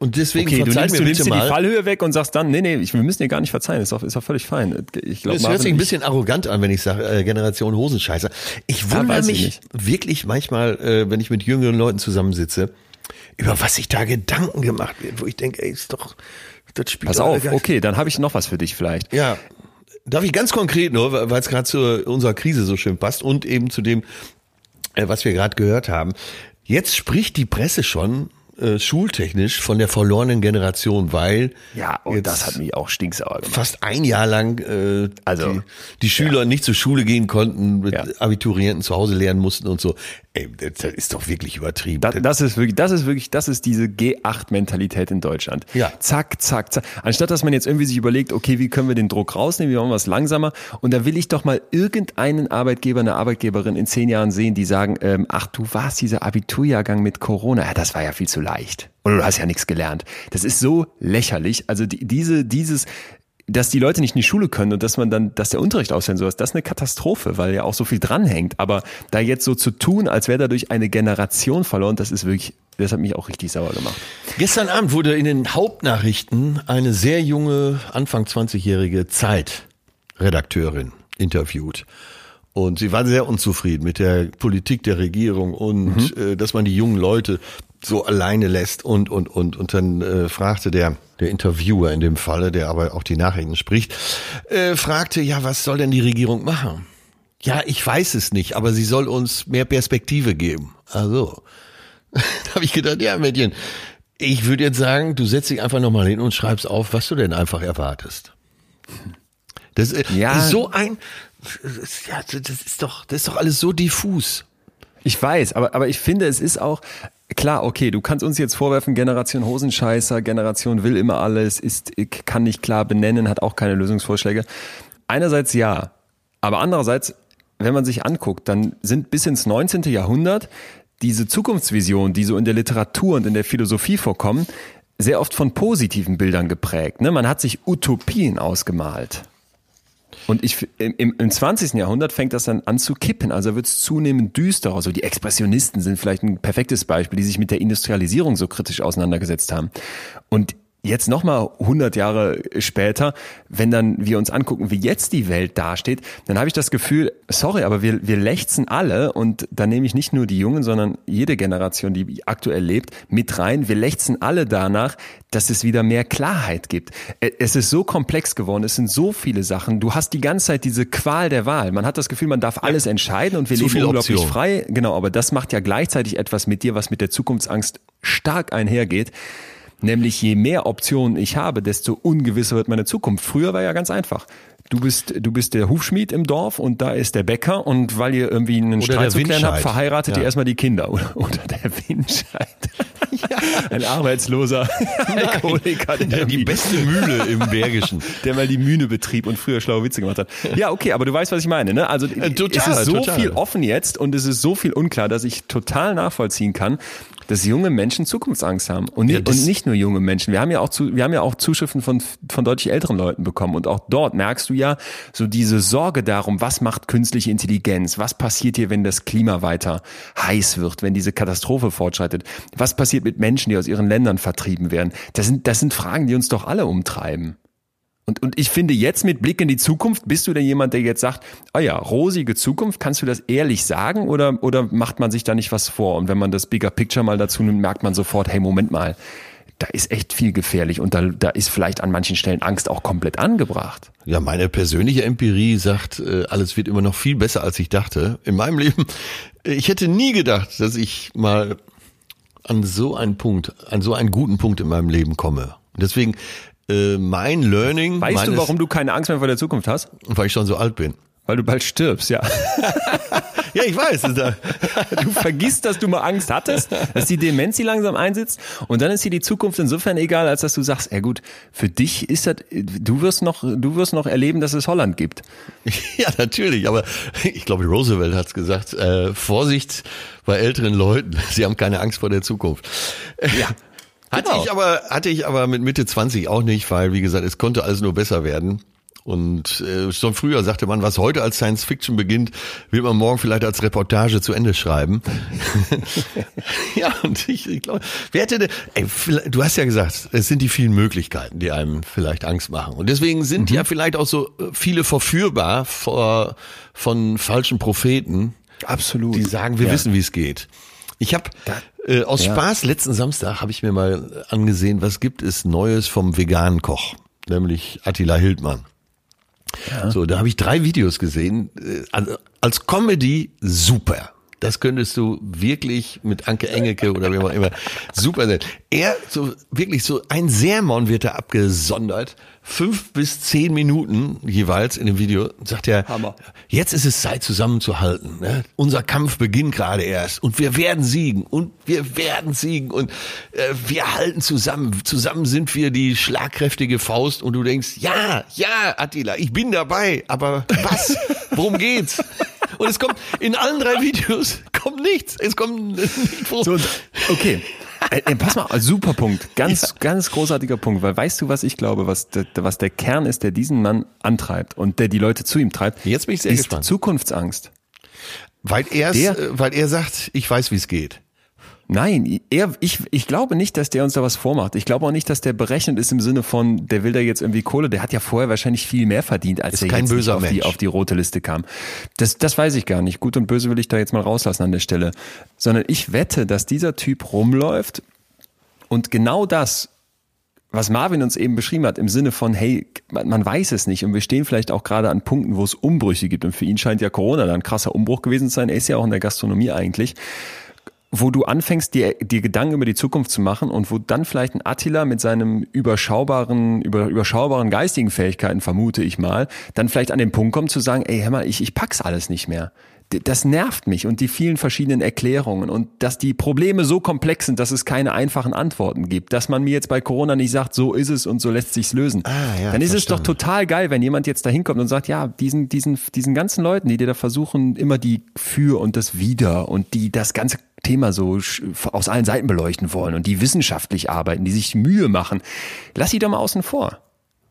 Speaker 1: Und deswegen
Speaker 2: okay, du nimmst, mir du nimmst dir die Fallhöhe weg und sagst dann, nee, nee, wir müssen dir gar nicht verzeihen, ist doch, ist doch völlig fein.
Speaker 1: Ich glaub, das hört sich ein bisschen arrogant an, wenn ich sage, äh, Generation Hosenscheißer. Ich wundere mich ich wirklich manchmal, äh, wenn ich mit jüngeren Leuten zusammensitze, über was sich da Gedanken gemacht wird, wo ich denke, ey, ist doch,
Speaker 2: das spielt Pass auf, okay, dann habe ich noch was für dich vielleicht.
Speaker 1: Ja. Darf ich ganz konkret nur, weil es gerade zu unserer Krise so schön passt und eben zu dem, äh, was wir gerade gehört haben. Jetzt spricht die Presse schon äh, schultechnisch von der verlorenen Generation, weil
Speaker 2: ja, und das hat mich auch stinksauer gemacht.
Speaker 1: Fast ein Jahr lang äh, also die, die Schüler ja. nicht zur Schule gehen konnten, mit ja. Abiturienten zu Hause lernen mussten und so. Ey, das ist doch wirklich übertrieben.
Speaker 2: Das, das ist wirklich, das ist wirklich, das ist diese G8-Mentalität in Deutschland.
Speaker 1: Ja.
Speaker 2: Zack, zack, zack. Anstatt dass man jetzt irgendwie sich überlegt, okay, wie können wir den Druck rausnehmen, wie machen wir es langsamer? Und da will ich doch mal irgendeinen Arbeitgeber, eine Arbeitgeberin in zehn Jahren sehen, die sagen, ähm, ach, du warst dieser Abiturjahrgang mit Corona. Ja, das war ja viel zu leicht. Oder du hast ja nichts gelernt. Das ist so lächerlich. Also die, diese, dieses, dass die Leute nicht in die Schule können und dass man dann, dass der Unterricht aussehen soll, das ist eine Katastrophe, weil ja auch so viel dranhängt. Aber da jetzt so zu tun, als wäre dadurch eine Generation verloren, das ist wirklich, das hat mich auch richtig sauer gemacht.
Speaker 1: Gestern Abend wurde in den Hauptnachrichten eine sehr junge, Anfang 20-jährige Zeitredakteurin interviewt. Und sie war sehr unzufrieden mit der Politik der Regierung und mhm. äh, dass man die jungen Leute so alleine lässt und und und und dann äh, fragte der der Interviewer in dem Falle, der aber auch die Nachrichten spricht, äh, fragte ja, was soll denn die Regierung machen? Ja, ich weiß es nicht, aber sie soll uns mehr Perspektive geben. Also, da habe ich gedacht, ja, Mädchen, ich würde jetzt sagen, du setzt dich einfach nochmal hin und schreibst auf, was du denn einfach erwartest. Das, äh, ja. so ein, ja, das ist doch, das ist doch alles so diffus.
Speaker 2: Ich weiß, aber, aber ich finde, es ist auch, klar, okay, du kannst uns jetzt vorwerfen, Generation Hosenscheißer, Generation will immer alles, ist, kann nicht klar benennen, hat auch keine Lösungsvorschläge. Einerseits ja, aber andererseits, wenn man sich anguckt, dann sind bis ins 19. Jahrhundert diese Zukunftsvisionen, die so in der Literatur und in der Philosophie vorkommen, sehr oft von positiven Bildern geprägt. Ne? Man hat sich Utopien ausgemalt. Und ich, im, im 20. Jahrhundert fängt das dann an zu kippen. Also wird es zunehmend düsterer. Also die Expressionisten sind vielleicht ein perfektes Beispiel, die sich mit der Industrialisierung so kritisch auseinandergesetzt haben. Und jetzt nochmal 100 Jahre später, wenn dann wir uns angucken, wie jetzt die Welt dasteht, dann habe ich das Gefühl, sorry, aber wir, wir lechzen alle und da nehme ich nicht nur die Jungen, sondern jede Generation, die aktuell lebt, mit rein. Wir lechzen alle danach, dass es wieder mehr Klarheit gibt. Es ist so komplex geworden, es sind so viele Sachen. Du hast die ganze Zeit diese Qual der Wahl. Man hat das Gefühl, man darf alles entscheiden und wir Zu leben unglaublich Option. frei. Genau, aber das macht ja gleichzeitig etwas mit dir, was mit der Zukunftsangst stark einhergeht. Nämlich je mehr Optionen ich habe, desto ungewisser wird meine Zukunft. Früher war ja ganz einfach. Du bist, du bist der Hufschmied im Dorf und da ist der Bäcker und weil ihr irgendwie einen oder Streit zu klären habt, verheiratet ja. ihr erstmal die Kinder. Oder, oder der Windscheid. Ja. Ein arbeitsloser
Speaker 1: Alkoholiker. Der die beste Mühle im Bergischen.
Speaker 2: Der mal die Mühne betrieb und früher schlaue Witze gemacht hat. Ja, okay, aber du weißt, was ich meine. Ne? Also äh, total, es ist so total. viel offen jetzt und es ist so viel unklar, dass ich total nachvollziehen kann, dass junge Menschen Zukunftsangst haben. Und, ja, und nicht nur junge Menschen. Wir haben ja auch, zu, wir haben ja auch Zuschriften von, von deutlich älteren Leuten bekommen. Und auch dort merkst du ja so diese Sorge darum, was macht künstliche Intelligenz? Was passiert hier, wenn das Klima weiter heiß wird, wenn diese Katastrophe fortschreitet? Was passiert mit Menschen, die aus ihren Ländern vertrieben werden? Das sind, das sind Fragen, die uns doch alle umtreiben. Und, und ich finde, jetzt mit Blick in die Zukunft, bist du denn jemand, der jetzt sagt, ah ja, rosige Zukunft, kannst du das ehrlich sagen oder, oder macht man sich da nicht was vor? Und wenn man das Bigger Picture mal dazu nimmt, merkt man sofort, hey, Moment mal, da ist echt viel gefährlich und da, da ist vielleicht an manchen Stellen Angst auch komplett angebracht.
Speaker 1: Ja, meine persönliche Empirie sagt, äh, alles wird immer noch viel besser, als ich dachte. In meinem Leben, ich hätte nie gedacht, dass ich mal an so einen Punkt, an so einen guten Punkt in meinem Leben komme. Deswegen äh, mein Learning.
Speaker 2: Weißt du, warum du keine Angst mehr vor der Zukunft hast?
Speaker 1: Weil ich schon so alt bin.
Speaker 2: Weil du bald stirbst, ja.
Speaker 1: ja, ich weiß.
Speaker 2: Du vergisst, dass du mal Angst hattest, dass die Demenz sie langsam einsetzt und dann ist dir die Zukunft insofern egal, als dass du sagst, ja gut, für dich ist das, du wirst noch, du wirst noch erleben, dass es Holland gibt.
Speaker 1: Ja, natürlich, aber ich glaube, Roosevelt hat's gesagt, äh, Vorsicht bei älteren Leuten, sie haben keine Angst vor der Zukunft. Ja. Hatte genau. ich aber, hatte ich aber mit Mitte 20 auch nicht, weil, wie gesagt, es konnte alles nur besser werden. Und äh, schon früher sagte man, was heute als Science Fiction beginnt, wird man morgen vielleicht als Reportage zu Ende schreiben. ja, und ich, ich glaube, wer hätte, ey, du hast ja gesagt, es sind die vielen Möglichkeiten, die einem vielleicht Angst machen. Und deswegen sind mhm. ja vielleicht auch so äh, viele verführbar vor, von falschen Propheten.
Speaker 2: Absolut.
Speaker 1: Die sagen, wir ja. wissen, wie es geht. Ich habe äh, aus ja. Spaß letzten Samstag habe ich mir mal angesehen, was gibt es Neues vom veganen Koch, nämlich Attila Hildmann. Ja. So, da habe ich drei Videos gesehen. Äh, als Comedy super. Das könntest du wirklich mit Anke Engelke oder wie auch immer super sein. Er, so wirklich so ein Sermon wird da abgesondert fünf bis zehn Minuten jeweils in dem Video sagt er, Hammer. jetzt ist es Zeit zusammenzuhalten. Ne? Unser Kampf beginnt gerade erst und wir werden siegen und wir werden siegen und äh, wir halten zusammen. Zusammen sind wir die schlagkräftige Faust und du denkst, ja, ja, Attila, ich bin dabei, aber was? Worum geht's? Und es kommt in allen drei Videos kommt nichts. Es kommt nicht
Speaker 2: vor. So, okay. Äh, äh, pass mal, super Punkt. Ganz, ja. ganz großartiger Punkt. Weil weißt du, was ich glaube, was, der, was der Kern ist, der diesen Mann antreibt und der die Leute zu ihm treibt?
Speaker 1: Jetzt bin ich sehr
Speaker 2: ist
Speaker 1: gespannt.
Speaker 2: Zukunftsangst.
Speaker 1: Weil er, der, weil er sagt, ich weiß, wie es geht.
Speaker 2: Nein, er, ich, ich glaube nicht, dass der uns da was vormacht. Ich glaube auch nicht, dass der berechnet ist im Sinne von, der will da jetzt irgendwie Kohle. Der hat ja vorher wahrscheinlich viel mehr verdient, als er jetzt
Speaker 1: auf,
Speaker 2: die, auf die rote Liste kam. Das, das weiß ich gar nicht. Gut und böse will ich da jetzt mal rauslassen an der Stelle. Sondern ich wette, dass dieser Typ rumläuft und genau das, was Marvin uns eben beschrieben hat, im Sinne von, hey, man, weiß es nicht und wir stehen vielleicht auch gerade an Punkten, wo es Umbrüche gibt und für ihn scheint ja Corona da ein krasser Umbruch gewesen zu sein. Er ist ja auch in der Gastronomie eigentlich wo du anfängst, dir, dir Gedanken über die Zukunft zu machen und wo dann vielleicht ein Attila mit seinem überschaubaren, über, überschaubaren geistigen Fähigkeiten, vermute ich mal, dann vielleicht an den Punkt kommt zu sagen, ey, hör mal, ich, ich pack's alles nicht mehr. Das nervt mich und die vielen verschiedenen Erklärungen und dass die Probleme so komplex sind, dass es keine einfachen Antworten gibt. Dass man mir jetzt bei Corona nicht sagt, so ist es und so lässt sich's lösen. Ah, ja, dann ist verstanden. es doch total geil, wenn jemand jetzt da hinkommt und sagt, ja, diesen, diesen, diesen ganzen Leuten, die dir da versuchen, immer die für und das wieder und die das ganze Thema so aus allen Seiten beleuchten wollen und die wissenschaftlich arbeiten, die sich Mühe machen, lass sie doch mal außen vor.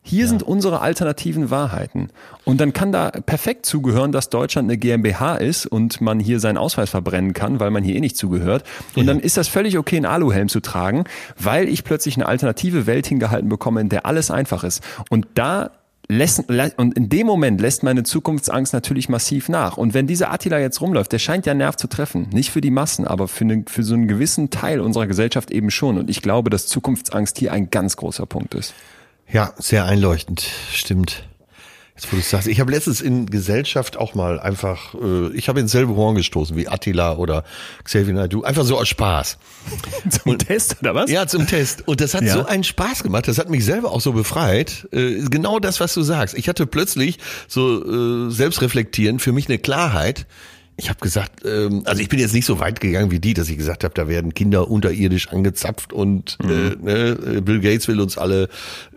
Speaker 2: Hier ja. sind unsere alternativen Wahrheiten. Und dann kann da perfekt zugehören, dass Deutschland eine GmbH ist und man hier seinen Ausweis verbrennen kann, weil man hier eh nicht zugehört. Und ja. dann ist das völlig okay, einen Aluhelm zu tragen, weil ich plötzlich eine alternative Welt hingehalten bekomme, in der alles einfach ist. Und da lässt, und in dem Moment lässt meine Zukunftsangst natürlich massiv nach. Und wenn dieser Attila jetzt rumläuft, der scheint ja Nerv zu treffen. Nicht für die Massen, aber für, eine, für so einen gewissen Teil unserer Gesellschaft eben schon. Und ich glaube, dass Zukunftsangst hier ein ganz großer Punkt ist.
Speaker 1: Ja, sehr einleuchtend, stimmt. Jetzt, wo du sagst, ich habe letztens in Gesellschaft auch mal einfach, äh, ich habe ins selbe Horn gestoßen wie Attila oder Xavier Naidoo, einfach so aus Spaß.
Speaker 2: zum und, Test oder was?
Speaker 1: Ja, zum Test. Und das hat ja. so einen Spaß gemacht, das hat mich selber auch so befreit. Äh, genau das, was du sagst. Ich hatte plötzlich so äh, selbstreflektieren für mich eine Klarheit ich habe gesagt, ähm, also ich bin jetzt nicht so weit gegangen wie die, dass ich gesagt habe, da werden Kinder unterirdisch angezapft und mhm. äh, ne, Bill Gates will uns alle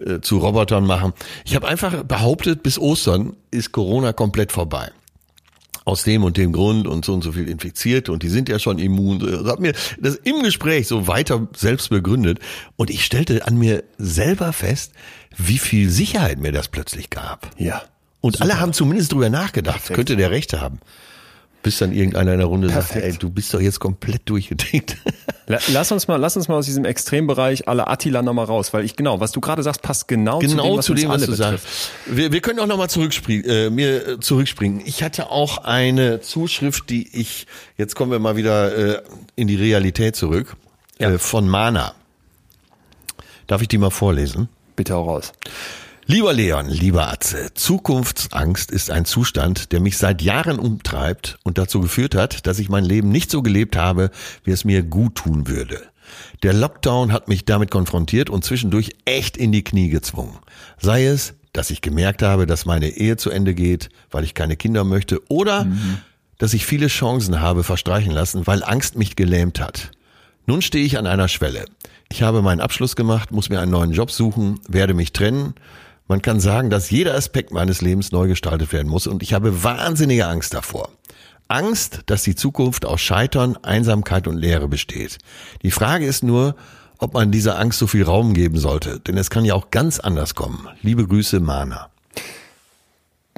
Speaker 1: äh, zu Robotern machen. Ich habe einfach behauptet, bis Ostern ist Corona komplett vorbei aus dem und dem Grund und so und so viel infiziert und die sind ja schon immun. Das hat mir das im Gespräch so weiter selbst begründet und ich stellte an mir selber fest, wie viel Sicherheit mir das plötzlich gab.
Speaker 2: Ja.
Speaker 1: Und super. alle haben zumindest drüber nachgedacht. Perfekt. Könnte der Rechte haben bis dann irgendeiner in der Runde Perfekt. sagt, ey, du bist doch jetzt komplett durchgedickt.
Speaker 2: Lass uns mal, lass uns mal aus diesem Extrembereich aller Attila nochmal raus, weil ich genau, was du gerade sagst, passt genau,
Speaker 1: genau
Speaker 2: zu dem, was,
Speaker 1: zu dem, was du sagst. Wir, wir können auch nochmal zurückspringen, äh, mir äh, zurückspringen. Ich hatte auch eine Zuschrift, die ich, jetzt kommen wir mal wieder äh, in die Realität zurück, ja. äh, von Mana. Darf ich die mal vorlesen?
Speaker 2: Bitte auch raus.
Speaker 1: Lieber Leon, lieber Atze, Zukunftsangst ist ein Zustand, der mich seit Jahren umtreibt und dazu geführt hat, dass ich mein Leben nicht so gelebt habe, wie es mir gut tun würde. Der Lockdown hat mich damit konfrontiert und zwischendurch echt in die Knie gezwungen. Sei es, dass ich gemerkt habe, dass meine Ehe zu Ende geht, weil ich keine Kinder möchte, oder mhm. dass ich viele Chancen habe verstreichen lassen, weil Angst mich gelähmt hat. Nun stehe ich an einer Schwelle. Ich habe meinen Abschluss gemacht, muss mir einen neuen Job suchen, werde mich trennen man kann sagen, dass jeder Aspekt meines Lebens neu gestaltet werden muss und ich habe wahnsinnige Angst davor. Angst, dass die Zukunft aus Scheitern, Einsamkeit und Leere besteht. Die Frage ist nur, ob man dieser Angst so viel Raum geben sollte, denn es kann ja auch ganz anders kommen. Liebe Grüße, Mana.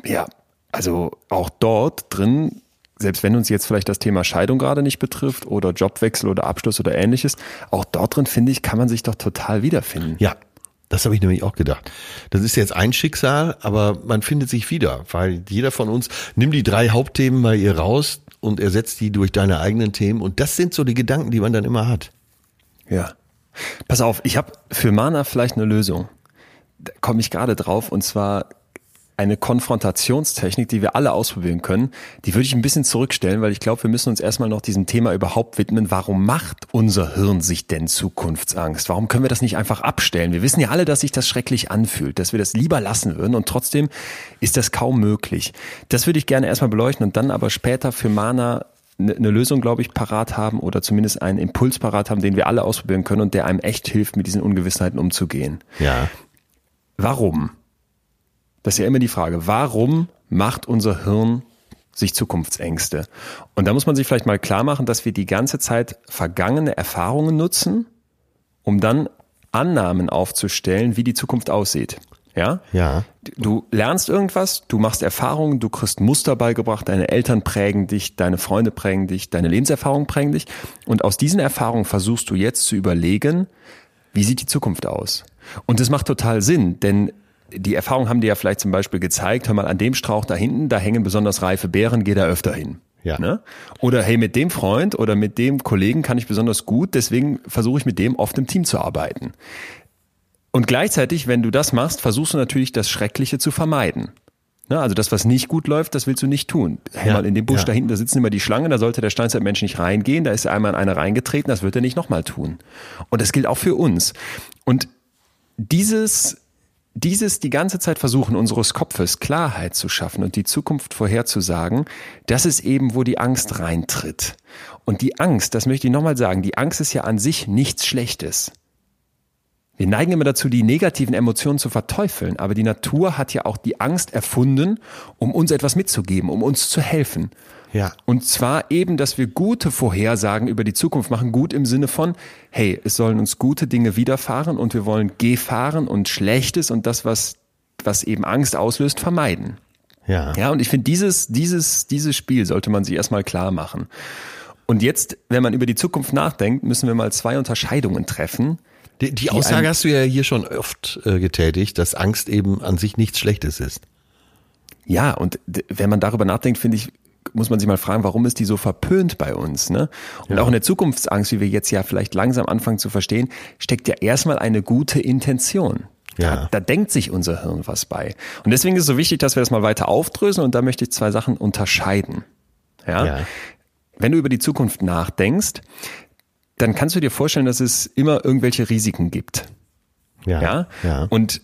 Speaker 2: Ja, also auch dort drin, selbst wenn uns jetzt vielleicht das Thema Scheidung gerade nicht betrifft oder Jobwechsel oder Abschluss oder ähnliches, auch dort drin, finde ich, kann man sich doch total wiederfinden.
Speaker 1: Ja, das habe ich nämlich auch gedacht. Das ist jetzt ein Schicksal, aber man findet sich wieder, weil jeder von uns nimmt die drei Hauptthemen mal ihr raus und ersetzt die durch deine eigenen Themen. Und das sind so die Gedanken, die man dann immer hat.
Speaker 2: Ja. Pass auf, ich habe für Mana vielleicht eine Lösung. Da komme ich gerade drauf und zwar eine Konfrontationstechnik, die wir alle ausprobieren können, die würde ich ein bisschen zurückstellen, weil ich glaube, wir müssen uns erstmal noch diesem Thema überhaupt widmen. Warum macht unser Hirn sich denn Zukunftsangst? Warum können wir das nicht einfach abstellen? Wir wissen ja alle, dass sich das schrecklich anfühlt, dass wir das lieber lassen würden und trotzdem ist das kaum möglich. Das würde ich gerne erstmal beleuchten und dann aber später für Mana eine ne Lösung, glaube ich, parat haben oder zumindest einen Impuls parat haben, den wir alle ausprobieren können und der einem echt hilft, mit diesen Ungewissheiten umzugehen.
Speaker 1: Ja.
Speaker 2: Warum? Das ist ja immer die Frage, warum macht unser Hirn sich Zukunftsängste? Und da muss man sich vielleicht mal klar machen, dass wir die ganze Zeit vergangene Erfahrungen nutzen, um dann Annahmen aufzustellen, wie die Zukunft aussieht. Ja?
Speaker 1: Ja.
Speaker 2: Du lernst irgendwas, du machst Erfahrungen, du kriegst Muster beigebracht, deine Eltern prägen dich, deine Freunde prägen dich, deine Lebenserfahrungen prägen dich. Und aus diesen Erfahrungen versuchst du jetzt zu überlegen, wie sieht die Zukunft aus? Und das macht total Sinn, denn die Erfahrung haben dir ja vielleicht zum Beispiel gezeigt, hör mal, an dem Strauch da hinten, da hängen besonders reife Beeren, geh da öfter hin.
Speaker 1: Ja.
Speaker 2: Ne? Oder hey, mit dem Freund oder mit dem Kollegen kann ich besonders gut, deswegen versuche ich mit dem oft im Team zu arbeiten. Und gleichzeitig, wenn du das machst, versuchst du natürlich das Schreckliche zu vermeiden. Ne? Also das, was nicht gut läuft, das willst du nicht tun. Hey, ja, mal in dem Busch ja. da hinten, da sitzen immer die Schlangen, da sollte der Steinzeitmensch nicht reingehen, da ist er einmal in eine reingetreten, das wird er nicht nochmal tun. Und das gilt auch für uns. Und dieses dieses die ganze Zeit versuchen, unseres Kopfes Klarheit zu schaffen und die Zukunft vorherzusagen, das ist eben, wo die Angst reintritt. Und die Angst, das möchte ich nochmal sagen, die Angst ist ja an sich nichts Schlechtes. Wir neigen immer dazu, die negativen Emotionen zu verteufeln, aber die Natur hat ja auch die Angst erfunden, um uns etwas mitzugeben, um uns zu helfen.
Speaker 1: Ja.
Speaker 2: Und zwar eben, dass wir gute Vorhersagen über die Zukunft machen. Gut im Sinne von, hey, es sollen uns gute Dinge widerfahren und wir wollen Gefahren und Schlechtes und das, was was eben Angst auslöst, vermeiden.
Speaker 1: Ja.
Speaker 2: Ja, und ich finde, dieses, dieses, dieses Spiel sollte man sich erstmal klar machen. Und jetzt, wenn man über die Zukunft nachdenkt, müssen wir mal zwei Unterscheidungen treffen.
Speaker 1: Die, die, die Aussage hast du ja hier schon oft äh, getätigt, dass Angst eben an sich nichts Schlechtes ist.
Speaker 2: Ja, und wenn man darüber nachdenkt, finde ich, muss man sich mal fragen, warum ist die so verpönt bei uns? Ne? Und ja. auch in der Zukunftsangst, wie wir jetzt ja vielleicht langsam anfangen zu verstehen, steckt ja erstmal eine gute Intention. Ja. Da, da denkt sich unser Hirn was bei. Und deswegen ist es so wichtig, dass wir das mal weiter aufdröseln und da möchte ich zwei Sachen unterscheiden. Ja? ja. Wenn du über die Zukunft nachdenkst, dann kannst du dir vorstellen, dass es immer irgendwelche Risiken gibt.
Speaker 1: Ja. ja? ja.
Speaker 2: Und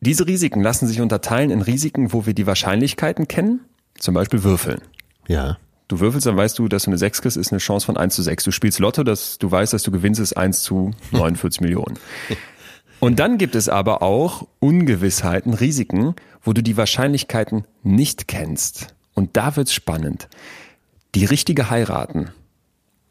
Speaker 2: diese Risiken lassen sich unterteilen in Risiken, wo wir die Wahrscheinlichkeiten kennen, zum Beispiel Würfeln.
Speaker 1: Ja.
Speaker 2: Du würfelst, dann weißt du, dass du eine 6 kriegst, ist eine Chance von 1 zu 6. Du spielst Lotto, dass du weißt, dass du gewinnst, ist 1 zu 49 Millionen. Und dann gibt es aber auch Ungewissheiten, Risiken, wo du die Wahrscheinlichkeiten nicht kennst. Und da wird's spannend. Die richtige heiraten.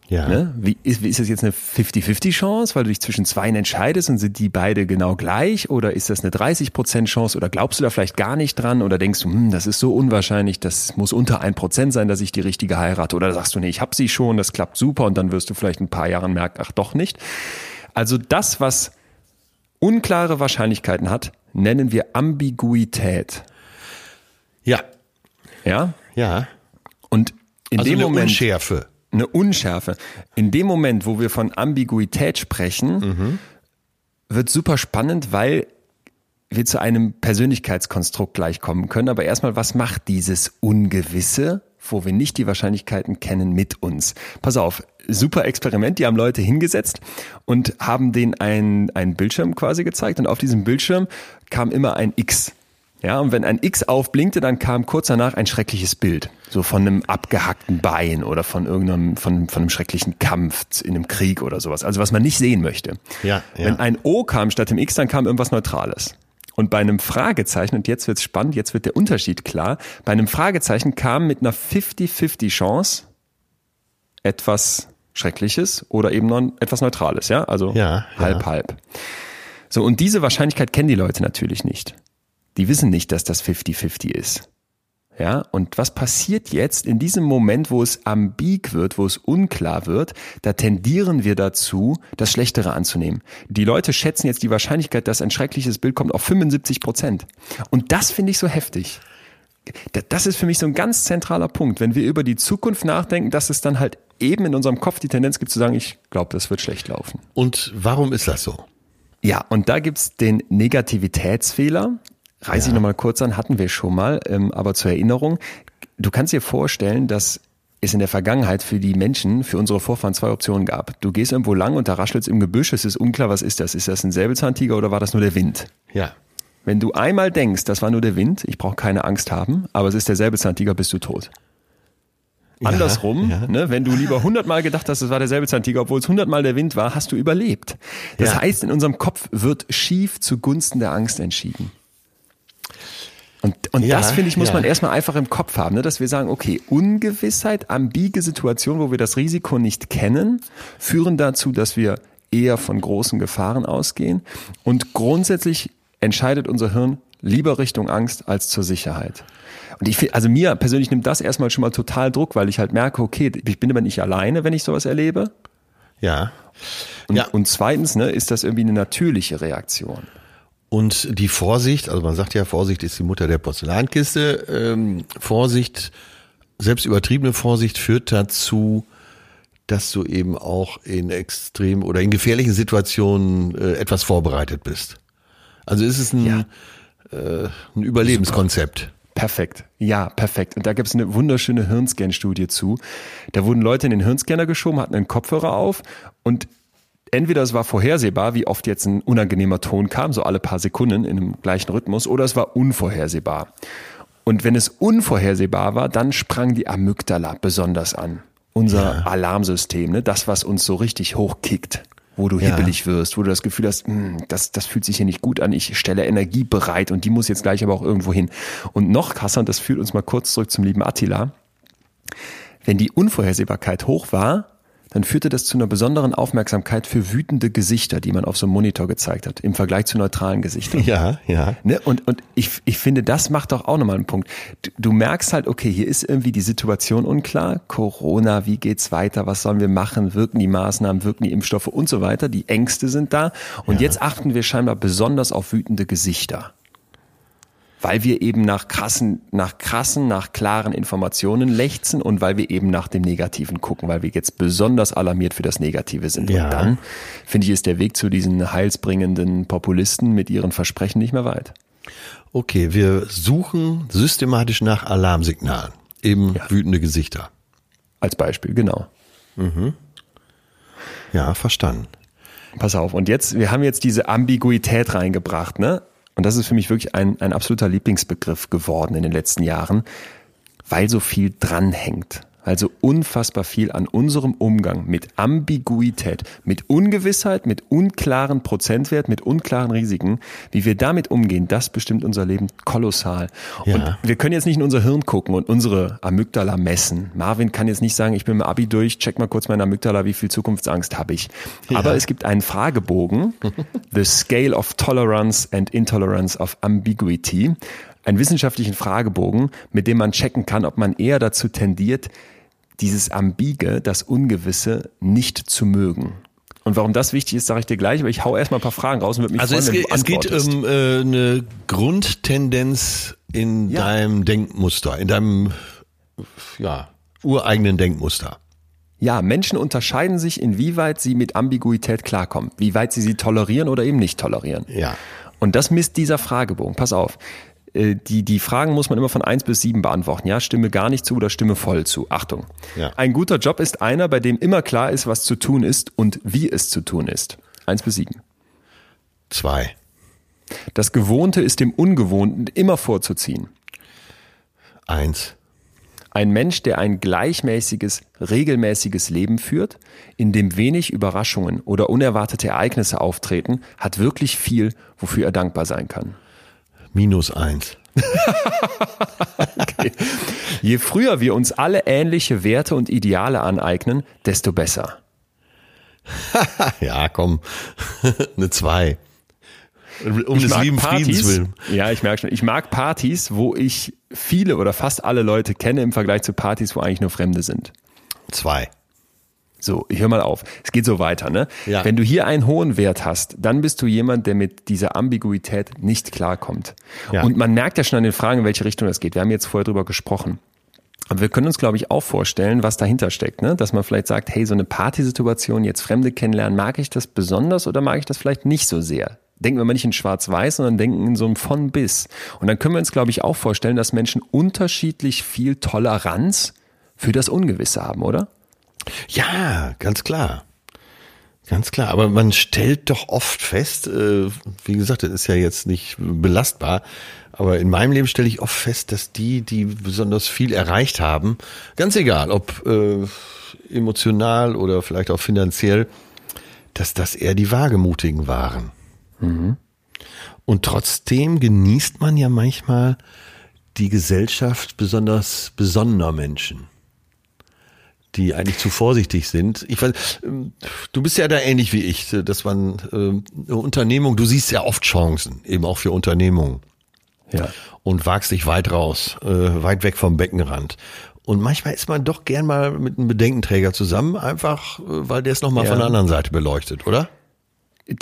Speaker 1: Ja.
Speaker 2: Ne? Wie, ist, ist das jetzt eine 50-50 Chance, weil du dich zwischen zwei entscheidest und sind die beide genau gleich? Oder ist das eine 30% Chance? Oder glaubst du da vielleicht gar nicht dran? Oder denkst du, hm, das ist so unwahrscheinlich, das muss unter ein Prozent sein, dass ich die richtige heirate? Oder sagst du, nee, ich hab sie schon, das klappt super und dann wirst du vielleicht ein paar Jahren merken, ach doch nicht. Also das, was unklare Wahrscheinlichkeiten hat, nennen wir Ambiguität.
Speaker 1: Ja.
Speaker 2: Ja?
Speaker 1: Ja.
Speaker 2: Und in
Speaker 1: also
Speaker 2: dem Moment.
Speaker 1: Unschärfe.
Speaker 2: Eine Unschärfe. In dem Moment, wo wir von Ambiguität sprechen, mhm. wird super spannend, weil wir zu einem Persönlichkeitskonstrukt gleich kommen können. Aber erstmal, was macht dieses Ungewisse, wo wir nicht die Wahrscheinlichkeiten kennen, mit uns? Pass auf, super Experiment. Die haben Leute hingesetzt und haben denen ein, einen Bildschirm quasi gezeigt. Und auf diesem Bildschirm kam immer ein X. Ja, und wenn ein X aufblinkte, dann kam kurz danach ein schreckliches Bild. So von einem abgehackten Bein oder von irgendeinem, von, von einem schrecklichen Kampf in einem Krieg oder sowas. Also was man nicht sehen möchte.
Speaker 1: Ja, ja.
Speaker 2: Wenn ein O kam statt dem X, dann kam irgendwas Neutrales. Und bei einem Fragezeichen, und jetzt wird's spannend, jetzt wird der Unterschied klar, bei einem Fragezeichen kam mit einer 50-50 Chance etwas Schreckliches oder eben noch etwas Neutrales, ja? Also
Speaker 1: ja,
Speaker 2: halb,
Speaker 1: ja.
Speaker 2: halb. So, und diese Wahrscheinlichkeit kennen die Leute natürlich nicht. Die wissen nicht, dass das 50-50 ist. Ja, und was passiert jetzt in diesem Moment, wo es ambig wird, wo es unklar wird, da tendieren wir dazu, das Schlechtere anzunehmen. Die Leute schätzen jetzt die Wahrscheinlichkeit, dass ein schreckliches Bild kommt, auf 75 Prozent. Und das finde ich so heftig. Das ist für mich so ein ganz zentraler Punkt. Wenn wir über die Zukunft nachdenken, dass es dann halt eben in unserem Kopf die Tendenz gibt zu sagen, ich glaube, das wird schlecht laufen.
Speaker 1: Und warum ist das so?
Speaker 2: Ja, und da gibt's den Negativitätsfehler. Reiße ja. ich nochmal kurz an, hatten wir schon mal, ähm, aber zur Erinnerung, du kannst dir vorstellen, dass es in der Vergangenheit für die Menschen, für unsere Vorfahren zwei Optionen gab. Du gehst irgendwo lang und da raschelt's im Gebüsch, es ist unklar, was ist das? Ist das ein Säbelzahntiger oder war das nur der Wind?
Speaker 1: Ja.
Speaker 2: Wenn du einmal denkst, das war nur der Wind, ich brauche keine Angst haben, aber es ist der Säbelzahntiger, bist du tot. Ja, Andersrum, ja. Ne, wenn du lieber hundertmal gedacht hast, es war der Säbelzahntiger, obwohl es hundertmal der Wind war, hast du überlebt. Das ja. heißt, in unserem Kopf wird schief zugunsten der Angst entschieden. Und, und ja, das, finde ich, muss ja. man erstmal einfach im Kopf haben, ne? dass wir sagen, okay, Ungewissheit, ambige Situation, wo wir das Risiko nicht kennen, führen dazu, dass wir eher von großen Gefahren ausgehen. Und grundsätzlich entscheidet unser Hirn lieber Richtung Angst als zur Sicherheit. Und ich finde, also mir persönlich nimmt das erstmal schon mal total Druck, weil ich halt merke, okay, ich bin aber nicht alleine, wenn ich sowas erlebe.
Speaker 1: Ja.
Speaker 2: Und,
Speaker 1: ja.
Speaker 2: und zweitens, ne, ist das irgendwie eine natürliche Reaktion.
Speaker 1: Und die Vorsicht, also man sagt ja, Vorsicht ist die Mutter der Porzellankiste. Ähm, Vorsicht, selbst übertriebene Vorsicht führt dazu, dass du eben auch in extrem oder in gefährlichen Situationen äh, etwas vorbereitet bist. Also ist es ein, ja. äh, ein Überlebenskonzept. Super.
Speaker 2: Perfekt. Ja, perfekt. Und da gibt es eine wunderschöne Hirnscan-Studie zu. Da wurden Leute in den Hirnscanner geschoben, hatten einen Kopfhörer auf und entweder es war vorhersehbar, wie oft jetzt ein unangenehmer Ton kam, so alle paar Sekunden in einem gleichen Rhythmus, oder es war unvorhersehbar. Und wenn es unvorhersehbar war, dann sprang die Amygdala besonders an. Unser ja. Alarmsystem, ne? das, was uns so richtig hochkickt, wo du ja. hibbelig wirst, wo du das Gefühl hast, hm, das, das fühlt sich hier nicht gut an, ich stelle Energie bereit und die muss jetzt gleich aber auch irgendwo hin. Und noch krasser, und das führt uns mal kurz zurück zum lieben Attila, wenn die Unvorhersehbarkeit hoch war, dann führte das zu einer besonderen Aufmerksamkeit für wütende Gesichter, die man auf so einem Monitor gezeigt hat, im Vergleich zu neutralen Gesichtern.
Speaker 1: Ja, ja.
Speaker 2: Ne? Und, und ich, ich finde, das macht doch auch nochmal einen Punkt. Du, du merkst halt, okay, hier ist irgendwie die Situation unklar. Corona, wie geht's weiter? Was sollen wir machen? Wirken die Maßnahmen, wirken die Impfstoffe und so weiter? Die Ängste sind da. Und ja. jetzt achten wir scheinbar besonders auf wütende Gesichter weil wir eben nach krassen, nach krassen, nach klaren Informationen lechzen und weil wir eben nach dem Negativen gucken, weil wir jetzt besonders alarmiert für das Negative sind. Ja. Und dann, finde ich, ist der Weg zu diesen heilsbringenden Populisten mit ihren Versprechen nicht mehr weit.
Speaker 1: Okay, wir suchen systematisch nach Alarmsignalen, eben ja. wütende Gesichter.
Speaker 2: Als Beispiel, genau.
Speaker 1: Mhm. Ja, verstanden.
Speaker 2: Pass auf, und jetzt, wir haben jetzt diese Ambiguität reingebracht, ne? Und das ist für mich wirklich ein, ein absoluter Lieblingsbegriff geworden in den letzten Jahren, weil so viel dranhängt. Also unfassbar viel an unserem Umgang mit Ambiguität, mit Ungewissheit, mit unklaren Prozentwert, mit unklaren Risiken, wie wir damit umgehen, das bestimmt unser Leben kolossal. Ja. Und wir können jetzt nicht in unser Hirn gucken und unsere Amygdala messen. Marvin kann jetzt nicht sagen, ich bin im Abi durch, check mal kurz meine Amygdala, wie viel Zukunftsangst habe ich. Ja. Aber es gibt einen Fragebogen, The Scale of Tolerance and Intolerance of Ambiguity einen wissenschaftlichen Fragebogen, mit dem man checken kann, ob man eher dazu tendiert, dieses Ambige, das Ungewisse nicht zu mögen. Und warum das wichtig ist, sage ich dir gleich, aber ich hau erstmal ein paar Fragen raus und würde mich
Speaker 1: also
Speaker 2: freuen,
Speaker 1: es geht, es geht um äh, eine Grundtendenz in ja. deinem Denkmuster, in deinem ja, ureigenen Denkmuster.
Speaker 2: Ja, Menschen unterscheiden sich, inwieweit sie mit Ambiguität klarkommen, wie weit sie sie tolerieren oder eben nicht tolerieren.
Speaker 1: Ja.
Speaker 2: Und das misst dieser Fragebogen. Pass auf. Äh, die, die Fragen muss man immer von eins bis sieben beantworten. Ja, stimme gar nicht zu oder stimme voll zu. Achtung. Ja. Ein guter Job ist einer, bei dem immer klar ist, was zu tun ist und wie es zu tun ist. Eins bis sieben.
Speaker 1: Zwei.
Speaker 2: Das Gewohnte ist dem Ungewohnten immer vorzuziehen.
Speaker 1: Eins.
Speaker 2: Ein Mensch, der ein gleichmäßiges, regelmäßiges Leben führt, in dem wenig Überraschungen oder unerwartete Ereignisse auftreten, hat wirklich viel, wofür er dankbar sein kann.
Speaker 1: Minus eins.
Speaker 2: okay. Je früher wir uns alle ähnliche Werte und Ideale aneignen, desto besser.
Speaker 1: ja, komm, eine zwei.
Speaker 2: Um ich des lieben Partys, Friedens willen. Ja, ich merke schon. Ich mag Partys, wo ich viele oder fast alle Leute kenne im Vergleich zu Partys, wo eigentlich nur Fremde sind.
Speaker 1: Zwei.
Speaker 2: So, ich hör mal auf. Es geht so weiter, ne? Ja. Wenn du hier einen hohen Wert hast, dann bist du jemand, der mit dieser Ambiguität nicht klarkommt. Ja. Und man merkt ja schon an den Fragen, in welche Richtung das geht. Wir haben jetzt vorher drüber gesprochen. Aber wir können uns, glaube ich, auch vorstellen, was dahinter steckt, ne? Dass man vielleicht sagt, hey, so eine Partysituation, jetzt Fremde kennenlernen, mag ich das besonders oder mag ich das vielleicht nicht so sehr? Denken wir mal nicht in Schwarz-Weiß, sondern denken in so einem von bis. Und dann können wir uns, glaube ich, auch vorstellen, dass Menschen unterschiedlich viel Toleranz für das Ungewisse haben, oder?
Speaker 1: Ja, ganz klar. Ganz klar, aber man stellt doch oft fest, äh, wie gesagt, das ist ja jetzt nicht belastbar, aber in meinem Leben stelle ich oft fest, dass die, die besonders viel erreicht haben, ganz egal, ob äh, emotional oder vielleicht auch finanziell, dass das eher die Wagemutigen waren. Mhm. Und trotzdem genießt man ja manchmal die Gesellschaft besonders besonnener Menschen die eigentlich zu vorsichtig sind. Ich weiß, ähm, du bist ja da ähnlich wie ich, dass man äh, eine Unternehmung, du siehst ja oft Chancen, eben auch für Unternehmungen. Ja. Und wagst dich weit raus, äh, weit weg vom Beckenrand. Und manchmal ist man doch gern mal mit einem Bedenkenträger zusammen, einfach, äh, weil der es nochmal ja. von der anderen Seite beleuchtet, oder?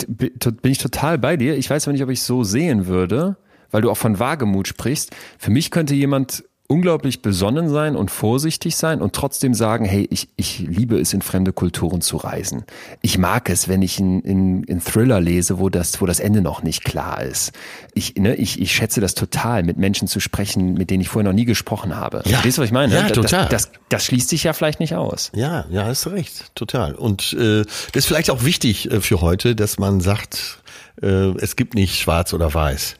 Speaker 2: Bin ich total bei dir. Ich weiß aber nicht, ob ich es so sehen würde, weil du auch von Wagemut sprichst. Für mich könnte jemand unglaublich besonnen sein und vorsichtig sein und trotzdem sagen, hey, ich, ich liebe es, in fremde Kulturen zu reisen. Ich mag es, wenn ich in, in, in Thriller lese, wo das, wo das Ende noch nicht klar ist. Ich, ne, ich, ich schätze das total, mit Menschen zu sprechen, mit denen ich vorher noch nie gesprochen habe. Ja. Verstehst du, was ich meine?
Speaker 1: Ja, total.
Speaker 2: Das, das, das schließt sich ja vielleicht nicht aus.
Speaker 1: Ja, ja, hast recht, total. Und äh, das ist vielleicht auch wichtig äh, für heute, dass man sagt, äh, es gibt nicht schwarz oder weiß.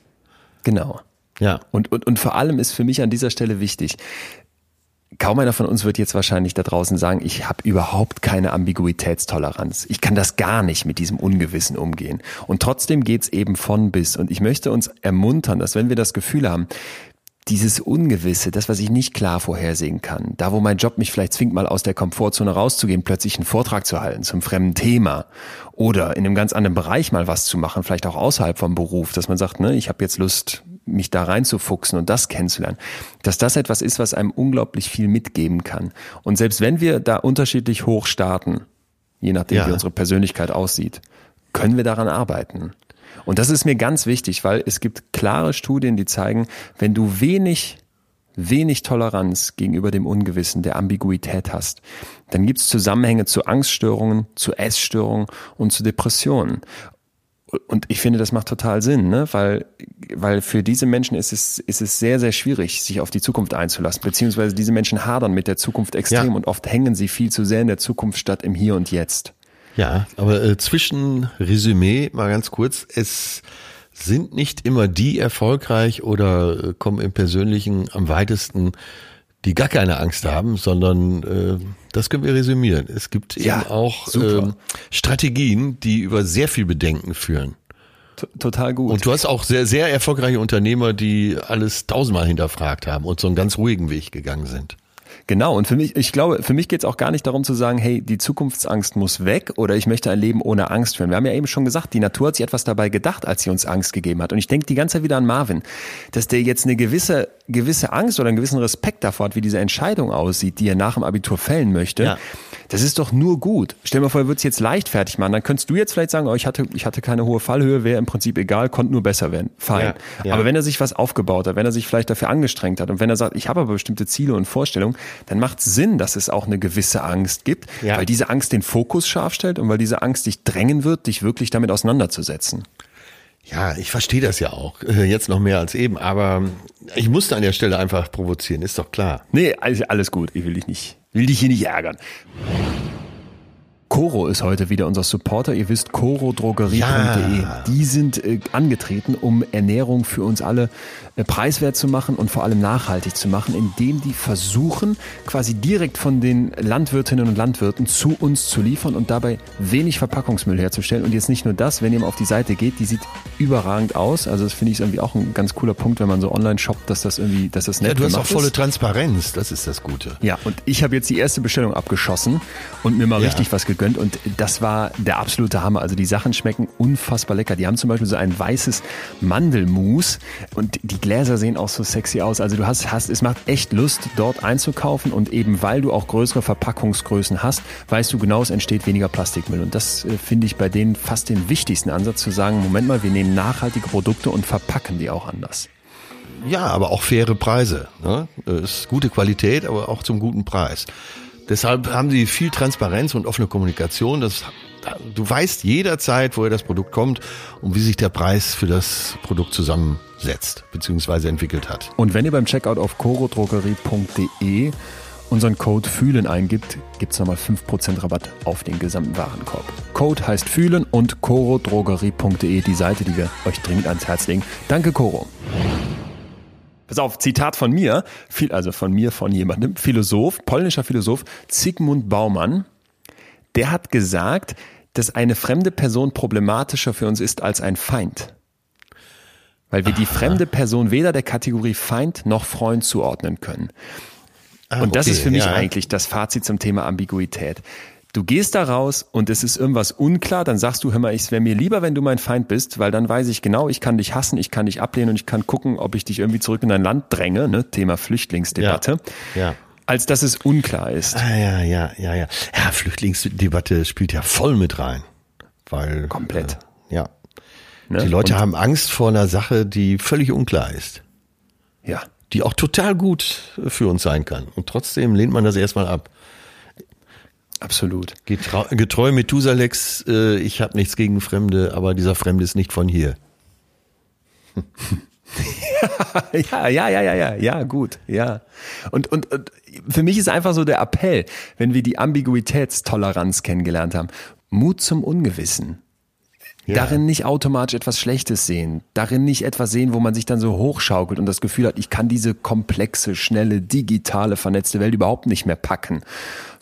Speaker 2: Genau. Ja. Und, und, und vor allem ist für mich an dieser Stelle wichtig, kaum einer von uns wird jetzt wahrscheinlich da draußen sagen, ich habe überhaupt keine Ambiguitätstoleranz. Ich kann das gar nicht mit diesem Ungewissen umgehen. Und trotzdem geht's eben von bis. Und ich möchte uns ermuntern, dass wenn wir das Gefühl haben, dieses Ungewisse, das, was ich nicht klar vorhersehen kann, da wo mein Job mich vielleicht zwingt, mal aus der Komfortzone rauszugehen, plötzlich einen Vortrag zu halten zum fremden Thema oder in einem ganz anderen Bereich mal was zu machen, vielleicht auch außerhalb vom Beruf, dass man sagt, ne, ich habe jetzt Lust, mich da reinzufuchsen und das kennenzulernen, dass das etwas ist, was einem unglaublich viel mitgeben kann. Und selbst wenn wir da unterschiedlich hoch starten, je nachdem, ja. wie unsere Persönlichkeit aussieht, können wir daran arbeiten. Und das ist mir ganz wichtig, weil es gibt klare Studien, die zeigen, wenn du wenig wenig Toleranz gegenüber dem Ungewissen, der Ambiguität hast, dann gibt es Zusammenhänge zu Angststörungen, zu Essstörungen und zu Depressionen. Und ich finde, das macht total Sinn, ne? weil, weil für diese Menschen ist es, ist es sehr, sehr schwierig, sich auf die Zukunft einzulassen, beziehungsweise diese Menschen hadern mit der Zukunft extrem ja. und oft hängen sie viel zu sehr in der Zukunft statt im Hier und Jetzt.
Speaker 1: Ja, aber äh, zwischen Resümee mal ganz kurz, es sind nicht immer die erfolgreich oder äh, kommen im Persönlichen am weitesten, die gar keine Angst haben, sondern äh, das können wir resümieren. Es gibt ja, eben auch äh, Strategien, die über sehr viel Bedenken führen.
Speaker 2: T total gut.
Speaker 1: Und du hast auch sehr, sehr erfolgreiche Unternehmer, die alles tausendmal hinterfragt haben und so einen ganz ruhigen Weg gegangen sind.
Speaker 2: Genau, und für mich, ich glaube, für mich geht es auch gar nicht darum zu sagen, hey, die Zukunftsangst muss weg oder ich möchte ein Leben ohne Angst führen. Wir haben ja eben schon gesagt, die Natur hat sich etwas dabei gedacht, als sie uns Angst gegeben hat. Und ich denke die ganze Zeit wieder an Marvin, dass der jetzt eine gewisse, gewisse Angst oder einen gewissen Respekt davor hat, wie diese Entscheidung aussieht, die er nach dem Abitur fällen möchte. Ja. Das ist doch nur gut. Stell dir mal vor, er würde es jetzt leichtfertig machen. Dann könntest du jetzt vielleicht sagen, oh, ich hatte, ich hatte keine hohe Fallhöhe, wäre im Prinzip egal, konnte nur besser werden. Fein. Ja, ja. Aber wenn er sich was aufgebaut hat, wenn er sich vielleicht dafür angestrengt hat und wenn er sagt, ich habe aber bestimmte Ziele und Vorstellungen, dann macht es Sinn, dass es auch eine gewisse Angst gibt, weil diese Angst den Fokus scharf stellt und weil diese Angst dich drängen wird, dich wirklich damit auseinanderzusetzen.
Speaker 1: Ja, ich verstehe das ja auch. Äh, jetzt noch mehr als eben, aber ich musste an der Stelle einfach provozieren, ist doch klar.
Speaker 2: Nee, alles gut. Ich will dich nicht, will dich hier nicht ärgern. Coro ist heute wieder unser Supporter. Ihr wisst, corodrogerie.de. Ja. Die sind äh, angetreten, um Ernährung für uns alle äh, preiswert zu machen und vor allem nachhaltig zu machen, indem die versuchen, quasi direkt von den Landwirtinnen und Landwirten zu uns zu liefern und dabei wenig Verpackungsmüll herzustellen. Und jetzt nicht nur das, wenn ihr mal auf die Seite geht, die sieht überragend aus. Also das finde ich irgendwie auch ein ganz cooler Punkt, wenn man so online shoppt, dass das irgendwie, dass das nett
Speaker 1: Ja, du hast auch volle ist. Transparenz. Das ist das Gute.
Speaker 2: Ja, und ich habe jetzt die erste Bestellung abgeschossen und mir mal ja. richtig was gegönnt gegönnt und das war der absolute Hammer. Also die Sachen schmecken unfassbar lecker. Die haben zum Beispiel so ein weißes Mandelmus und die Gläser sehen auch so sexy aus. Also du hast, hast, es macht echt Lust, dort einzukaufen und eben weil du auch größere Verpackungsgrößen hast, weißt du genau, es entsteht weniger Plastikmüll. Und das äh, finde ich bei denen fast den wichtigsten Ansatz zu sagen, Moment mal, wir nehmen nachhaltige Produkte und verpacken die auch anders.
Speaker 1: Ja, aber auch faire Preise. Ne? Ist gute Qualität, aber auch zum guten Preis. Deshalb haben sie viel Transparenz und offene Kommunikation. Das, du weißt jederzeit, woher das Produkt kommt und wie sich der Preis für das Produkt zusammensetzt bzw. entwickelt hat.
Speaker 2: Und wenn ihr beim Checkout auf corodrogerie.de unseren Code Fühlen eingibt, gibt es nochmal 5% Rabatt auf den gesamten Warenkorb. Code heißt Fühlen und corodrogerie.de, die Seite, die wir euch dringend ans Herz legen. Danke, Coro. Pass auf, Zitat von mir, also von mir, von jemandem, Philosoph, polnischer Philosoph, Zygmunt Baumann, der hat gesagt, dass eine fremde Person problematischer für uns ist als ein Feind. Weil wir die fremde Person weder der Kategorie Feind noch Freund zuordnen können. Ah, Und das okay, ist für mich ja. eigentlich das Fazit zum Thema Ambiguität. Du gehst da raus und es ist irgendwas unklar, dann sagst du, hör mal, es wäre mir lieber, wenn du mein Feind bist, weil dann weiß ich genau, ich kann dich hassen, ich kann dich ablehnen und ich kann gucken, ob ich dich irgendwie zurück in dein Land dränge, ne? Thema Flüchtlingsdebatte. Ja. ja. Als dass es unklar ist.
Speaker 1: Ah, ja, ja, ja, ja. Ja, Flüchtlingsdebatte spielt ja voll mit rein. Weil.
Speaker 2: Komplett.
Speaker 1: Äh, ja. Ne? Die Leute und haben Angst vor einer Sache, die völlig unklar ist.
Speaker 2: Ja.
Speaker 1: Die auch total gut für uns sein kann. Und trotzdem lehnt man das erstmal ab.
Speaker 2: Absolut.
Speaker 1: Getreu, getreu Methusaleks, äh, ich habe nichts gegen Fremde, aber dieser Fremde ist nicht von hier.
Speaker 2: ja, ja, ja, ja, ja, ja, gut, ja. Und, und, und für mich ist einfach so der Appell, wenn wir die Ambiguitätstoleranz kennengelernt haben, Mut zum Ungewissen. Ja. Darin nicht automatisch etwas Schlechtes sehen. Darin nicht etwas sehen, wo man sich dann so hochschaukelt und das Gefühl hat, ich kann diese komplexe, schnelle, digitale, vernetzte Welt überhaupt nicht mehr packen.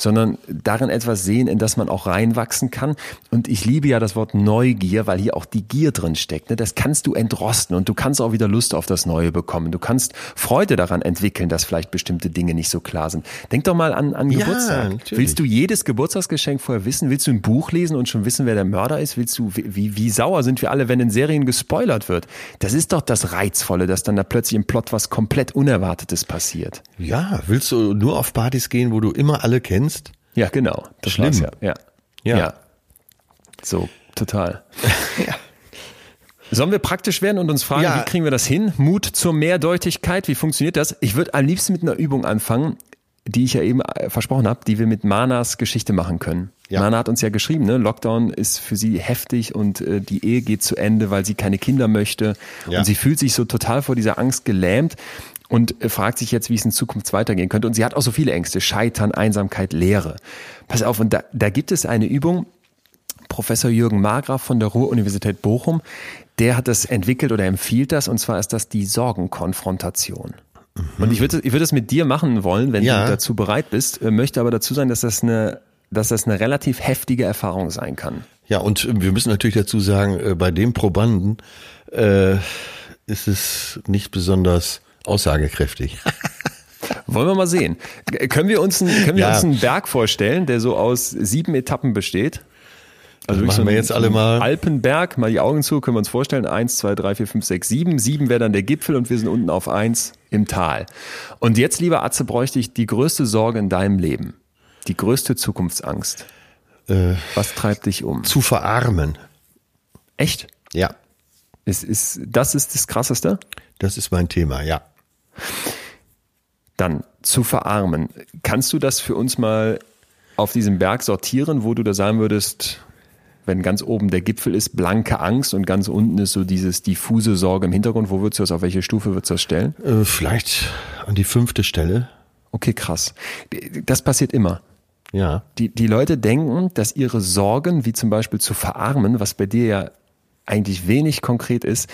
Speaker 2: Sondern darin etwas sehen, in das man auch reinwachsen kann. Und ich liebe ja das Wort Neugier, weil hier auch die Gier drin steckt. Ne? Das kannst du entrosten und du kannst auch wieder Lust auf das Neue bekommen. Du kannst Freude daran entwickeln, dass vielleicht bestimmte Dinge nicht so klar sind. Denk doch mal an, an Geburtstag. Natürlich. Willst du jedes Geburtstagsgeschenk vorher wissen? Willst du ein Buch lesen und schon wissen, wer der Mörder ist? Willst du, wie, wie, sauer sind wir alle, wenn in Serien gespoilert wird? Das ist doch das Reizvolle, dass dann da plötzlich im Plot was komplett Unerwartetes passiert.
Speaker 1: Ja, willst du nur auf Partys gehen, wo du immer alle kennst?
Speaker 2: Ja, genau.
Speaker 1: Das Schlimm.
Speaker 2: Ja. ja. Ja. ja. So, total. ja. Sollen wir praktisch werden und uns fragen, ja. wie kriegen wir das hin? Mut zur Mehrdeutigkeit, wie funktioniert das? Ich würde am liebsten mit einer Übung anfangen, die ich ja eben äh, versprochen habe, die wir mit Manas Geschichte machen können. Ja. Mana hat uns ja geschrieben, ne? Lockdown ist für sie heftig und äh, die Ehe geht zu Ende, weil sie keine Kinder möchte. Ja. Und sie fühlt sich so total vor dieser Angst gelähmt und fragt sich jetzt, wie es in Zukunft weitergehen könnte. Und sie hat auch so viele Ängste, Scheitern, Einsamkeit, Leere. Pass auf, und da, da gibt es eine Übung, Professor Jürgen Margraf von der Ruhr-Universität Bochum, der hat das entwickelt oder empfiehlt das, und zwar ist das die Sorgenkonfrontation. Mhm. Und ich würde ich würde es mit dir machen wollen, wenn ja. du dazu bereit bist, äh, möchte aber dazu sein, dass das eine dass das eine relativ heftige Erfahrung sein kann.
Speaker 1: Ja, und äh, wir müssen natürlich dazu sagen, äh, bei dem Probanden äh, ist es nicht besonders aussagekräftig.
Speaker 2: Wollen wir mal sehen. Können wir uns, einen, können wir ja. uns einen Berg vorstellen, der so aus sieben Etappen besteht?
Speaker 1: Also machen so wir jetzt alle mal.
Speaker 2: Alpenberg, mal die Augen zu, können wir uns vorstellen. Eins, zwei, drei, vier, fünf, sechs, sieben. Sieben wäre dann der Gipfel und wir sind unten auf eins im Tal. Und jetzt, lieber Atze, bräuchte ich die größte Sorge in deinem Leben. Die größte Zukunftsangst. Äh, Was treibt dich um?
Speaker 1: Zu verarmen.
Speaker 2: Echt?
Speaker 1: Ja.
Speaker 2: Ist, ist, das ist das Krasseste?
Speaker 1: Das ist mein Thema, ja.
Speaker 2: Dann zu verarmen. Kannst du das für uns mal auf diesem Berg sortieren, wo du da sagen würdest, wenn ganz oben der Gipfel ist, blanke Angst und ganz unten ist so dieses diffuse Sorge im Hintergrund, wo würdest du das, auf welche Stufe würdest du das stellen?
Speaker 1: Äh, vielleicht an die fünfte Stelle.
Speaker 2: Okay, krass. Das passiert immer.
Speaker 1: Ja.
Speaker 2: Die, die Leute denken, dass ihre Sorgen, wie zum Beispiel zu verarmen, was bei dir ja eigentlich wenig konkret ist,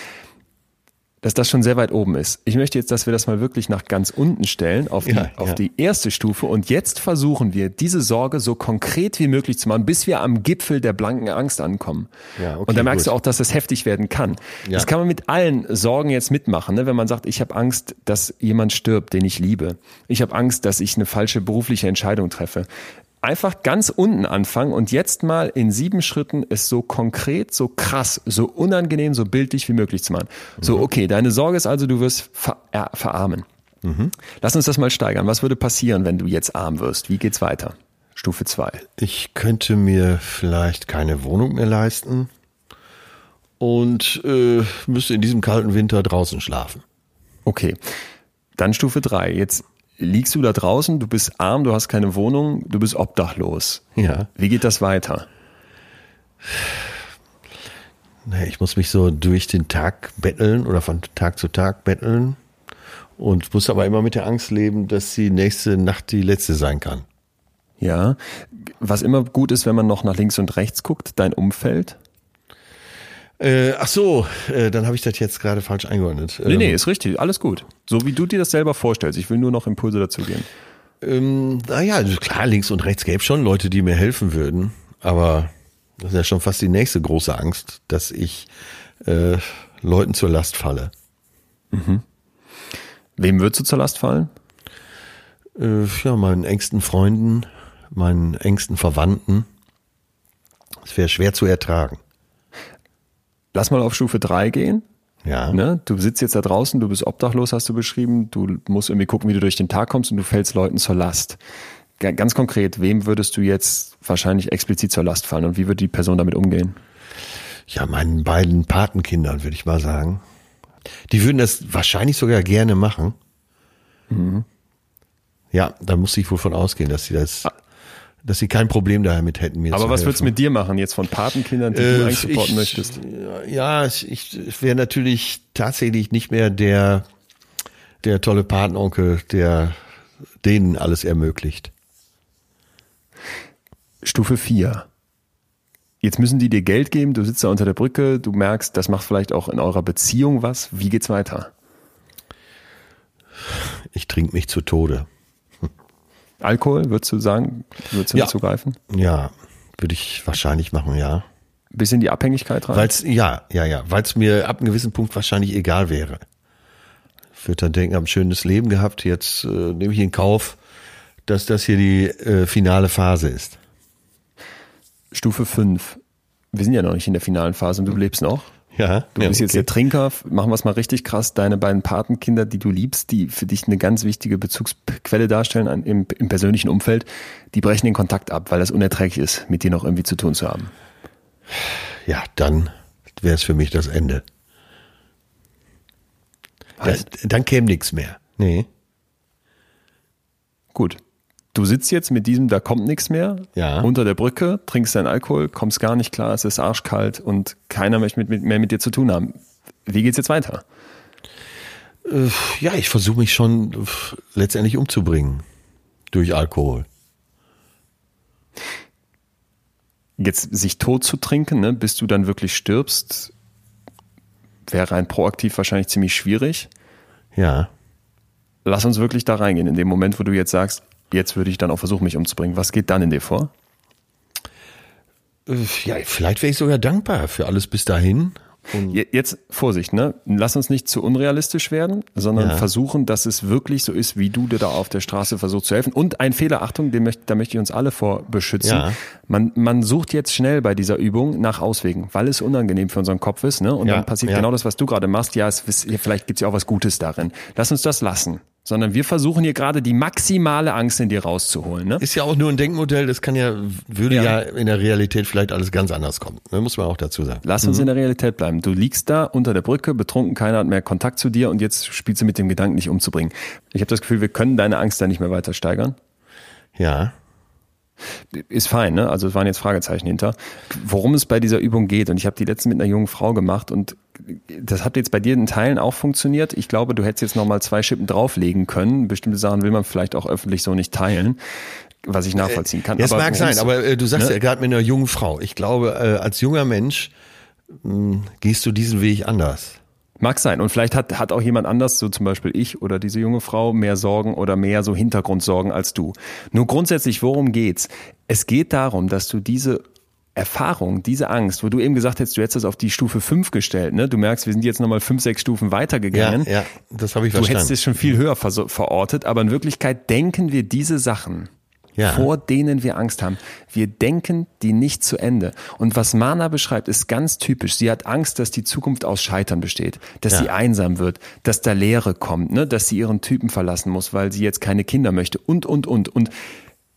Speaker 2: dass das schon sehr weit oben ist. Ich möchte jetzt, dass wir das mal wirklich nach ganz unten stellen, auf die, ja, auf ja. die erste Stufe. Und jetzt versuchen wir, diese Sorge so konkret wie möglich zu machen, bis wir am Gipfel der blanken Angst ankommen. Ja, okay, und da merkst gut. du auch, dass es heftig werden kann. Das kann man mit allen Sorgen jetzt mitmachen. Ne? Wenn man sagt, ich habe Angst, dass jemand stirbt, den ich liebe. Ich habe Angst, dass ich eine falsche berufliche Entscheidung treffe einfach ganz unten anfangen und jetzt mal in sieben Schritten es so konkret, so krass, so unangenehm, so bildlich wie möglich zu machen. Mhm. So, okay, deine Sorge ist also, du wirst ver äh, verarmen. Mhm. Lass uns das mal steigern. Was würde passieren, wenn du jetzt arm wirst? Wie geht's weiter? Stufe zwei.
Speaker 1: Ich könnte mir vielleicht keine Wohnung mehr leisten und äh, müsste in diesem kalten Winter draußen schlafen.
Speaker 2: Okay. Dann Stufe drei. Jetzt liegst du da draußen, du bist arm, du hast keine Wohnung, du bist obdachlos.
Speaker 1: Ja.
Speaker 2: Wie geht das weiter?
Speaker 1: Ich muss mich so durch den Tag betteln oder von Tag zu Tag betteln und muss aber immer mit der Angst leben, dass die nächste Nacht die letzte sein kann.
Speaker 2: Ja, was immer gut ist, wenn man noch nach links und rechts guckt, dein Umfeld.
Speaker 1: Äh, ach so, äh, dann habe ich das jetzt gerade falsch eingeordnet.
Speaker 2: Nee, nee, ähm, ist richtig, alles gut. So wie du dir das selber vorstellst. Ich will nur noch Impulse dazu geben.
Speaker 1: Ähm, naja, also klar, links und rechts gäbe schon Leute, die mir helfen würden. Aber das ist ja schon fast die nächste große Angst, dass ich äh, Leuten zur Last falle.
Speaker 2: Mhm. Wem würdest du zur Last fallen?
Speaker 1: Äh, ja, meinen engsten Freunden, meinen engsten Verwandten. Es wäre schwer zu ertragen
Speaker 2: lass mal auf Stufe 3 gehen.
Speaker 1: Ja.
Speaker 2: Ne? Du sitzt jetzt da draußen, du bist obdachlos, hast du beschrieben. Du musst irgendwie gucken, wie du durch den Tag kommst und du fällst Leuten zur Last. Ganz konkret, wem würdest du jetzt wahrscheinlich explizit zur Last fallen und wie würde die Person damit umgehen?
Speaker 1: Ja, meinen beiden Patenkindern, würde ich mal sagen. Die würden das wahrscheinlich sogar gerne machen. Mhm. Ja, da muss ich wohl von ausgehen, dass sie das ah dass sie kein Problem damit hätten,
Speaker 2: mir Aber was würdest du mit dir machen, jetzt von Patenkindern, die äh, du eigentlich supporten ich, möchtest?
Speaker 1: Ja, ich, ich wäre natürlich tatsächlich nicht mehr der, der tolle Patenonkel, der denen alles ermöglicht.
Speaker 2: Stufe 4. Jetzt müssen die dir Geld geben, du sitzt da unter der Brücke, du merkst, das macht vielleicht auch in eurer Beziehung was. Wie geht's weiter?
Speaker 1: Ich trinke mich zu Tode.
Speaker 2: Alkohol, würdest du sagen, würdest du
Speaker 1: ja.
Speaker 2: dazu greifen?
Speaker 1: Ja, würde ich wahrscheinlich machen, ja.
Speaker 2: Bis in die Abhängigkeit rein?
Speaker 1: Weil's, ja, ja, ja, weil es mir ab einem gewissen Punkt wahrscheinlich egal wäre. Ich würde dann denken, habe ein schönes Leben gehabt, jetzt äh, nehme ich in Kauf, dass das hier die äh, finale Phase ist.
Speaker 2: Stufe 5. Wir sind ja noch nicht in der finalen Phase und du lebst noch.
Speaker 1: Ja,
Speaker 2: Du
Speaker 1: ja,
Speaker 2: bist jetzt
Speaker 1: okay.
Speaker 2: der Trinker. Machen wir es mal richtig krass. Deine beiden Patenkinder, die du liebst, die für dich eine ganz wichtige Bezugsquelle darstellen an, im, im persönlichen Umfeld, die brechen den Kontakt ab, weil das unerträglich ist, mit dir noch irgendwie zu tun zu haben.
Speaker 1: Ja, dann wäre es für mich das Ende. Das, dann käme nichts mehr. Nee.
Speaker 2: Gut. Du sitzt jetzt mit diesem, da kommt nichts mehr,
Speaker 1: Ja.
Speaker 2: unter der Brücke, trinkst deinen Alkohol, kommst gar nicht klar, es ist arschkalt und keiner möchte mit, mit, mehr mit dir zu tun haben. Wie geht's jetzt weiter?
Speaker 1: Äh, Ja, ich versuche mich schon äh, letztendlich umzubringen. Durch Alkohol.
Speaker 2: Jetzt sich tot zu trinken, ne, bis du dann wirklich stirbst, wäre rein proaktiv wahrscheinlich ziemlich schwierig.
Speaker 1: Ja.
Speaker 2: Lass uns wirklich da reingehen. In dem Moment, wo du jetzt sagst, jetzt würde ich dann auch versuchen, mich umzubringen. Was geht dann in dir vor?
Speaker 1: Äh, Ja, vielleicht wäre ich sogar dankbar für alles bis dahin. Und
Speaker 2: Je- Jetzt Vorsicht, ne? Lass uns nicht zu unrealistisch werden, sondern
Speaker 1: Ja.
Speaker 2: versuchen, dass es wirklich so ist, wie du dir da auf der Straße versuchst zu helfen. Und ein Fehler, Achtung, den möcht, da möchte ich uns alle vor beschützen.
Speaker 1: Ja.
Speaker 2: Man, man sucht jetzt schnell bei dieser Übung nach Auswegen, weil es unangenehm für unseren Kopf ist, ne? Und
Speaker 1: Ja,
Speaker 2: dann passiert genau das, was du gerade machst. Ja, es, vielleicht gibt's ja auch was Gutes darin. Lass uns das lassen. Sondern wir versuchen hier gerade die maximale Angst in dir rauszuholen, ne?
Speaker 1: ist ja auch nur ein Denkmodell, das kann ja, würde
Speaker 2: Ja.
Speaker 1: ja, in der Realität vielleicht alles ganz anders kommen. Ne, muss man auch dazu sagen.
Speaker 2: Lass uns in der Realität bleiben. Du liegst da unter der Brücke, betrunken, keiner hat mehr Kontakt zu dir und jetzt spielst du mit dem Gedanken, dich umzubringen. Ich habe das Gefühl, wir können deine Angst da nicht mehr weiter steigern.
Speaker 1: Ja.
Speaker 2: Ist fein, ne? Also es waren jetzt Fragezeichen hinter. Worum es bei dieser Übung geht, und ich habe die letzte mit einer jungen Frau gemacht und das hat jetzt bei dir in Teilen auch funktioniert. Ich glaube, du hättest jetzt nochmal zwei Schippen drauflegen können. Bestimmte Sachen will man vielleicht auch öffentlich so nicht teilen, was ich nachvollziehen kann.
Speaker 1: Das mag sein, aber äh, du sagst
Speaker 2: ne?
Speaker 1: ja gerade mit einer jungen Frau. Ich glaube, äh, als junger Mensch mh, gehst du diesen Weg anders.
Speaker 2: Mag sein. Und vielleicht hat, hat auch jemand anders, so zum Beispiel ich oder diese junge Frau, mehr Sorgen oder mehr so Hintergrundsorgen als du. Nur grundsätzlich, worum geht's? Es geht darum, dass du diese Erfahrung, diese Angst, wo du eben gesagt hättest, du hättest das auf die Stufe 5 gestellt, ne? Du merkst, wir sind jetzt nochmal fünf, sechs Stufen weitergegangen.
Speaker 1: ja, das habe ich
Speaker 2: Du hättest
Speaker 1: verstanden.
Speaker 2: es schon viel höher verortet, aber in Wirklichkeit denken wir diese Sachen,
Speaker 1: Ja.
Speaker 2: vor denen wir Angst haben. Wir denken die nicht zu Ende. Und was Mana beschreibt, ist ganz typisch. Sie hat Angst, dass die Zukunft aus Scheitern besteht, dass
Speaker 1: Ja.
Speaker 2: sie einsam wird, dass da Leere kommt, ne? dass sie ihren Typen verlassen muss, weil sie jetzt keine Kinder möchte und, und, und. Und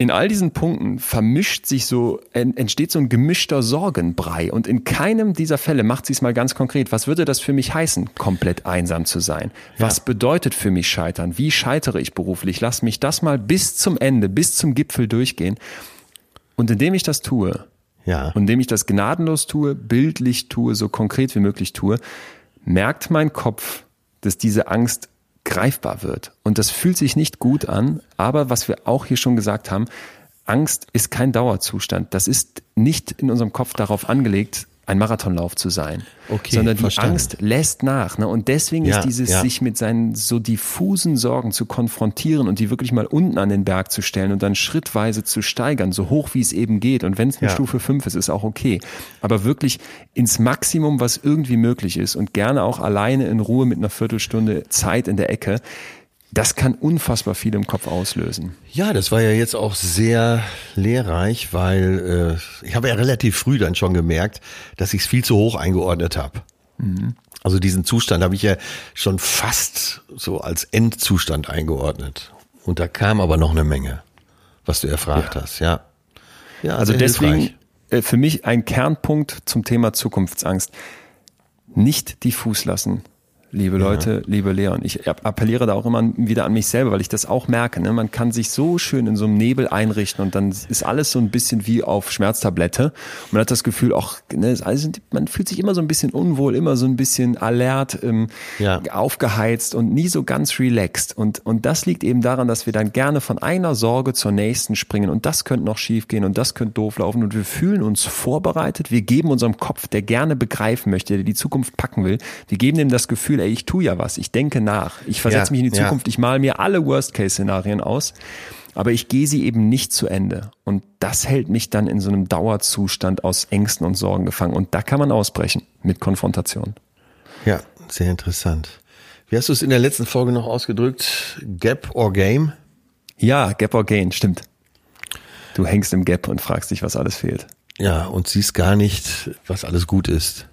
Speaker 2: in all diesen Punkten vermischt sich so, en- entsteht so ein gemischter Sorgenbrei. Und in keinem dieser Fälle macht sie es mal ganz konkret. Was würde das für mich heißen, komplett einsam zu sein? Was bedeutet für mich Scheitern? Wie scheitere ich beruflich? Lass mich das mal bis zum Ende, bis zum Gipfel durchgehen. Und indem ich das tue,
Speaker 1: Ja.
Speaker 2: und indem ich das gnadenlos tue, bildlich tue, so konkret wie möglich tue, merkt mein Kopf, dass diese Angst greifbar wird. Und das fühlt sich nicht gut an, aber was wir auch hier schon gesagt haben, Angst ist kein Dauerzustand. Das ist nicht in unserem Kopf darauf angelegt, ein Marathonlauf zu sein,
Speaker 1: Okay,
Speaker 2: sondern die
Speaker 1: verstanden.
Speaker 2: Angst lässt nach. Ne? Und deswegen
Speaker 1: Ja,
Speaker 2: ist dieses
Speaker 1: ja.
Speaker 2: sich mit seinen so diffusen Sorgen zu konfrontieren und die wirklich mal unten an den Berg zu stellen und dann schrittweise zu steigern, so hoch wie es eben geht. Und wenn es eine
Speaker 1: Ja.
Speaker 2: Stufe 5 ist, ist auch okay. Aber wirklich ins Maximum, was irgendwie möglich ist und gerne auch alleine in Ruhe mit einer Viertelstunde Zeit in der Ecke, das kann unfassbar viel im Kopf auslösen.
Speaker 1: Ja, das war ja jetzt auch sehr lehrreich, weil äh, ich habe ja relativ früh dann schon gemerkt, dass ich es viel zu hoch eingeordnet habe. Also diesen Zustand habe ich ja schon fast so als Endzustand eingeordnet. Und da kam aber noch eine Menge, was du erfragt hast, ja. Ja,
Speaker 2: Also deswegen
Speaker 1: hilfreich.
Speaker 2: äh, für mich ein Kernpunkt zum Thema Zukunftsangst. Nicht diffus lassen. Liebe Leute, ja. liebe Leon. Ich appelliere da auch immer wieder an mich selber, weil ich das auch merke. Ne? Man kann sich so schön in so einem Nebel einrichten und dann ist alles so ein bisschen wie auf Schmerztablette. Man hat das Gefühl, auch, ne, also man fühlt sich immer so ein bisschen unwohl, immer so ein bisschen alert, ähm, ja. aufgeheizt und nie so ganz relaxed. Und, und das liegt eben daran, dass wir dann gerne von einer Sorge zur nächsten springen und das könnte noch schief gehen und das könnte doof laufen und wir fühlen uns vorbereitet. Wir geben unserem Kopf, der gerne begreifen möchte, der die Zukunft packen will, wir geben dem das Gefühl, ey, ich tue ja was, ich denke nach, ich versetze ja, mich in die Zukunft, ja. ich male mir alle Worst-Case-Szenarien aus, aber ich gehe sie eben nicht zu Ende. Und das hält mich dann in so einem Dauerzustand aus Ängsten und Sorgen gefangen. Und da kann man ausbrechen mit Konfrontation.
Speaker 1: Ja, sehr interessant. Wie hast du es in der letzten Folge noch ausgedrückt? Gap or Game?
Speaker 2: Ja, Gap or Gain, stimmt. Du hängst im Gap und fragst dich, was alles fehlt.
Speaker 1: Ja, und siehst gar nicht, was alles gut ist.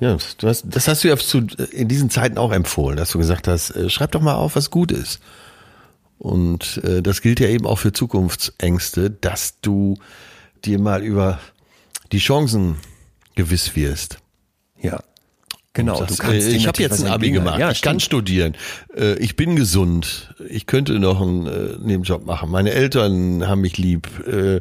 Speaker 1: Ja, du hast, das hast du ja zu, in diesen Zeiten auch empfohlen, dass du gesagt hast, äh, schreib doch mal auf, was gut ist. Und äh, das gilt ja eben auch für Zukunftsängste, dass du dir mal über die Chancen gewiss wirst.
Speaker 2: Ja.
Speaker 1: Genau, sagst, du kannst äh, ich habe jetzt ein Abi gemacht, ja, ich kann studieren, äh, ich bin gesund, ich könnte noch einen äh, Nebenjob machen, meine Eltern haben mich lieb. Äh,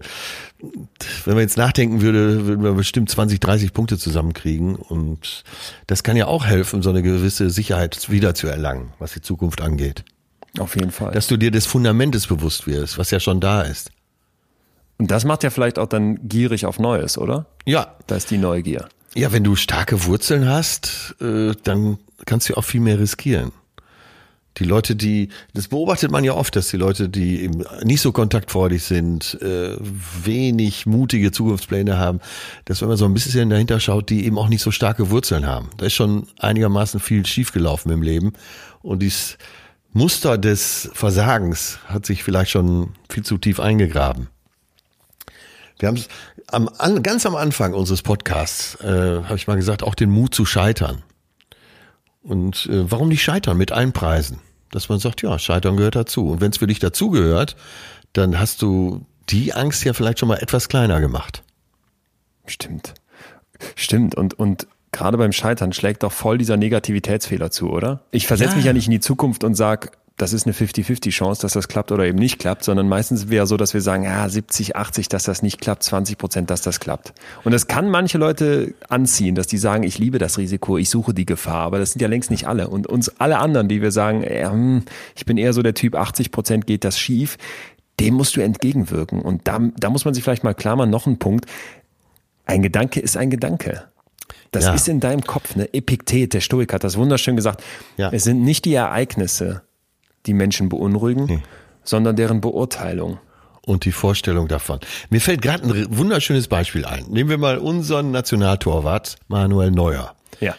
Speaker 1: wenn man jetzt nachdenken würde, würden wir bestimmt 20, 30 Punkte zusammenkriegen und das kann ja auch helfen, so eine gewisse Sicherheit wieder zu erlangen, was die Zukunft angeht.
Speaker 2: Auf jeden Fall.
Speaker 1: Dass du dir des Fundamentes bewusst wirst, was ja schon da ist.
Speaker 2: Und das macht ja vielleicht auch dann gierig auf Neues, oder?
Speaker 1: Ja.
Speaker 2: Da ist die Neugier.
Speaker 1: Ja, wenn du starke Wurzeln hast, äh, dann kannst du auch viel mehr riskieren. Die Leute, die, das beobachtet man ja oft, dass die Leute, die eben nicht so kontaktfreudig sind, äh, wenig mutige Zukunftspläne haben, dass wenn man so ein bisschen dahinter schaut, die eben auch nicht so starke Wurzeln haben. Da ist schon einigermaßen viel schiefgelaufen im Leben. Und dieses Muster des Versagens hat sich vielleicht schon viel zu tief eingegraben. Wir haben es am, an, ganz am Anfang unseres Podcasts, äh, habe ich mal gesagt, auch den Mut zu scheitern. Und äh, warum nicht scheitern mit allen Preisen? Dass man sagt, ja, scheitern gehört dazu. Und wenn es für dich dazugehört, dann hast du die Angst ja vielleicht schon mal etwas kleiner gemacht.
Speaker 2: Stimmt. Stimmt. Und, und gerade beim Scheitern schlägt doch voll dieser Negativitätsfehler zu, oder? Ich versetze ja. mich ja nicht in die Zukunft und sag, das ist eine 50-50 Chance, dass das klappt oder eben nicht klappt, sondern meistens wäre so, dass wir sagen, ja, 70, 80, dass das nicht klappt, 20 Prozent, dass das klappt. Und das kann manche Leute anziehen, dass die sagen, ich liebe das Risiko, ich suche die Gefahr, aber das sind ja längst nicht alle. Und uns alle anderen, die wir sagen, äh, ich bin eher so der Typ, 80 Prozent geht das schief, dem musst du entgegenwirken. Und da, da muss man sich vielleicht mal klar machen, noch ein Punkt. Ein Gedanke ist ein Gedanke. Das ja. ist in deinem Kopf, ne? Epiktet, der Stoiker hat das wunderschön gesagt. Ja. Es sind nicht die Ereignisse, die Menschen beunruhigen, hm. sondern deren Beurteilung.
Speaker 1: Und die Vorstellung davon. Mir fällt gerade ein wunderschönes Beispiel ein. Nehmen wir mal unseren Nationaltorwart Manuel Neuer.
Speaker 2: Ja.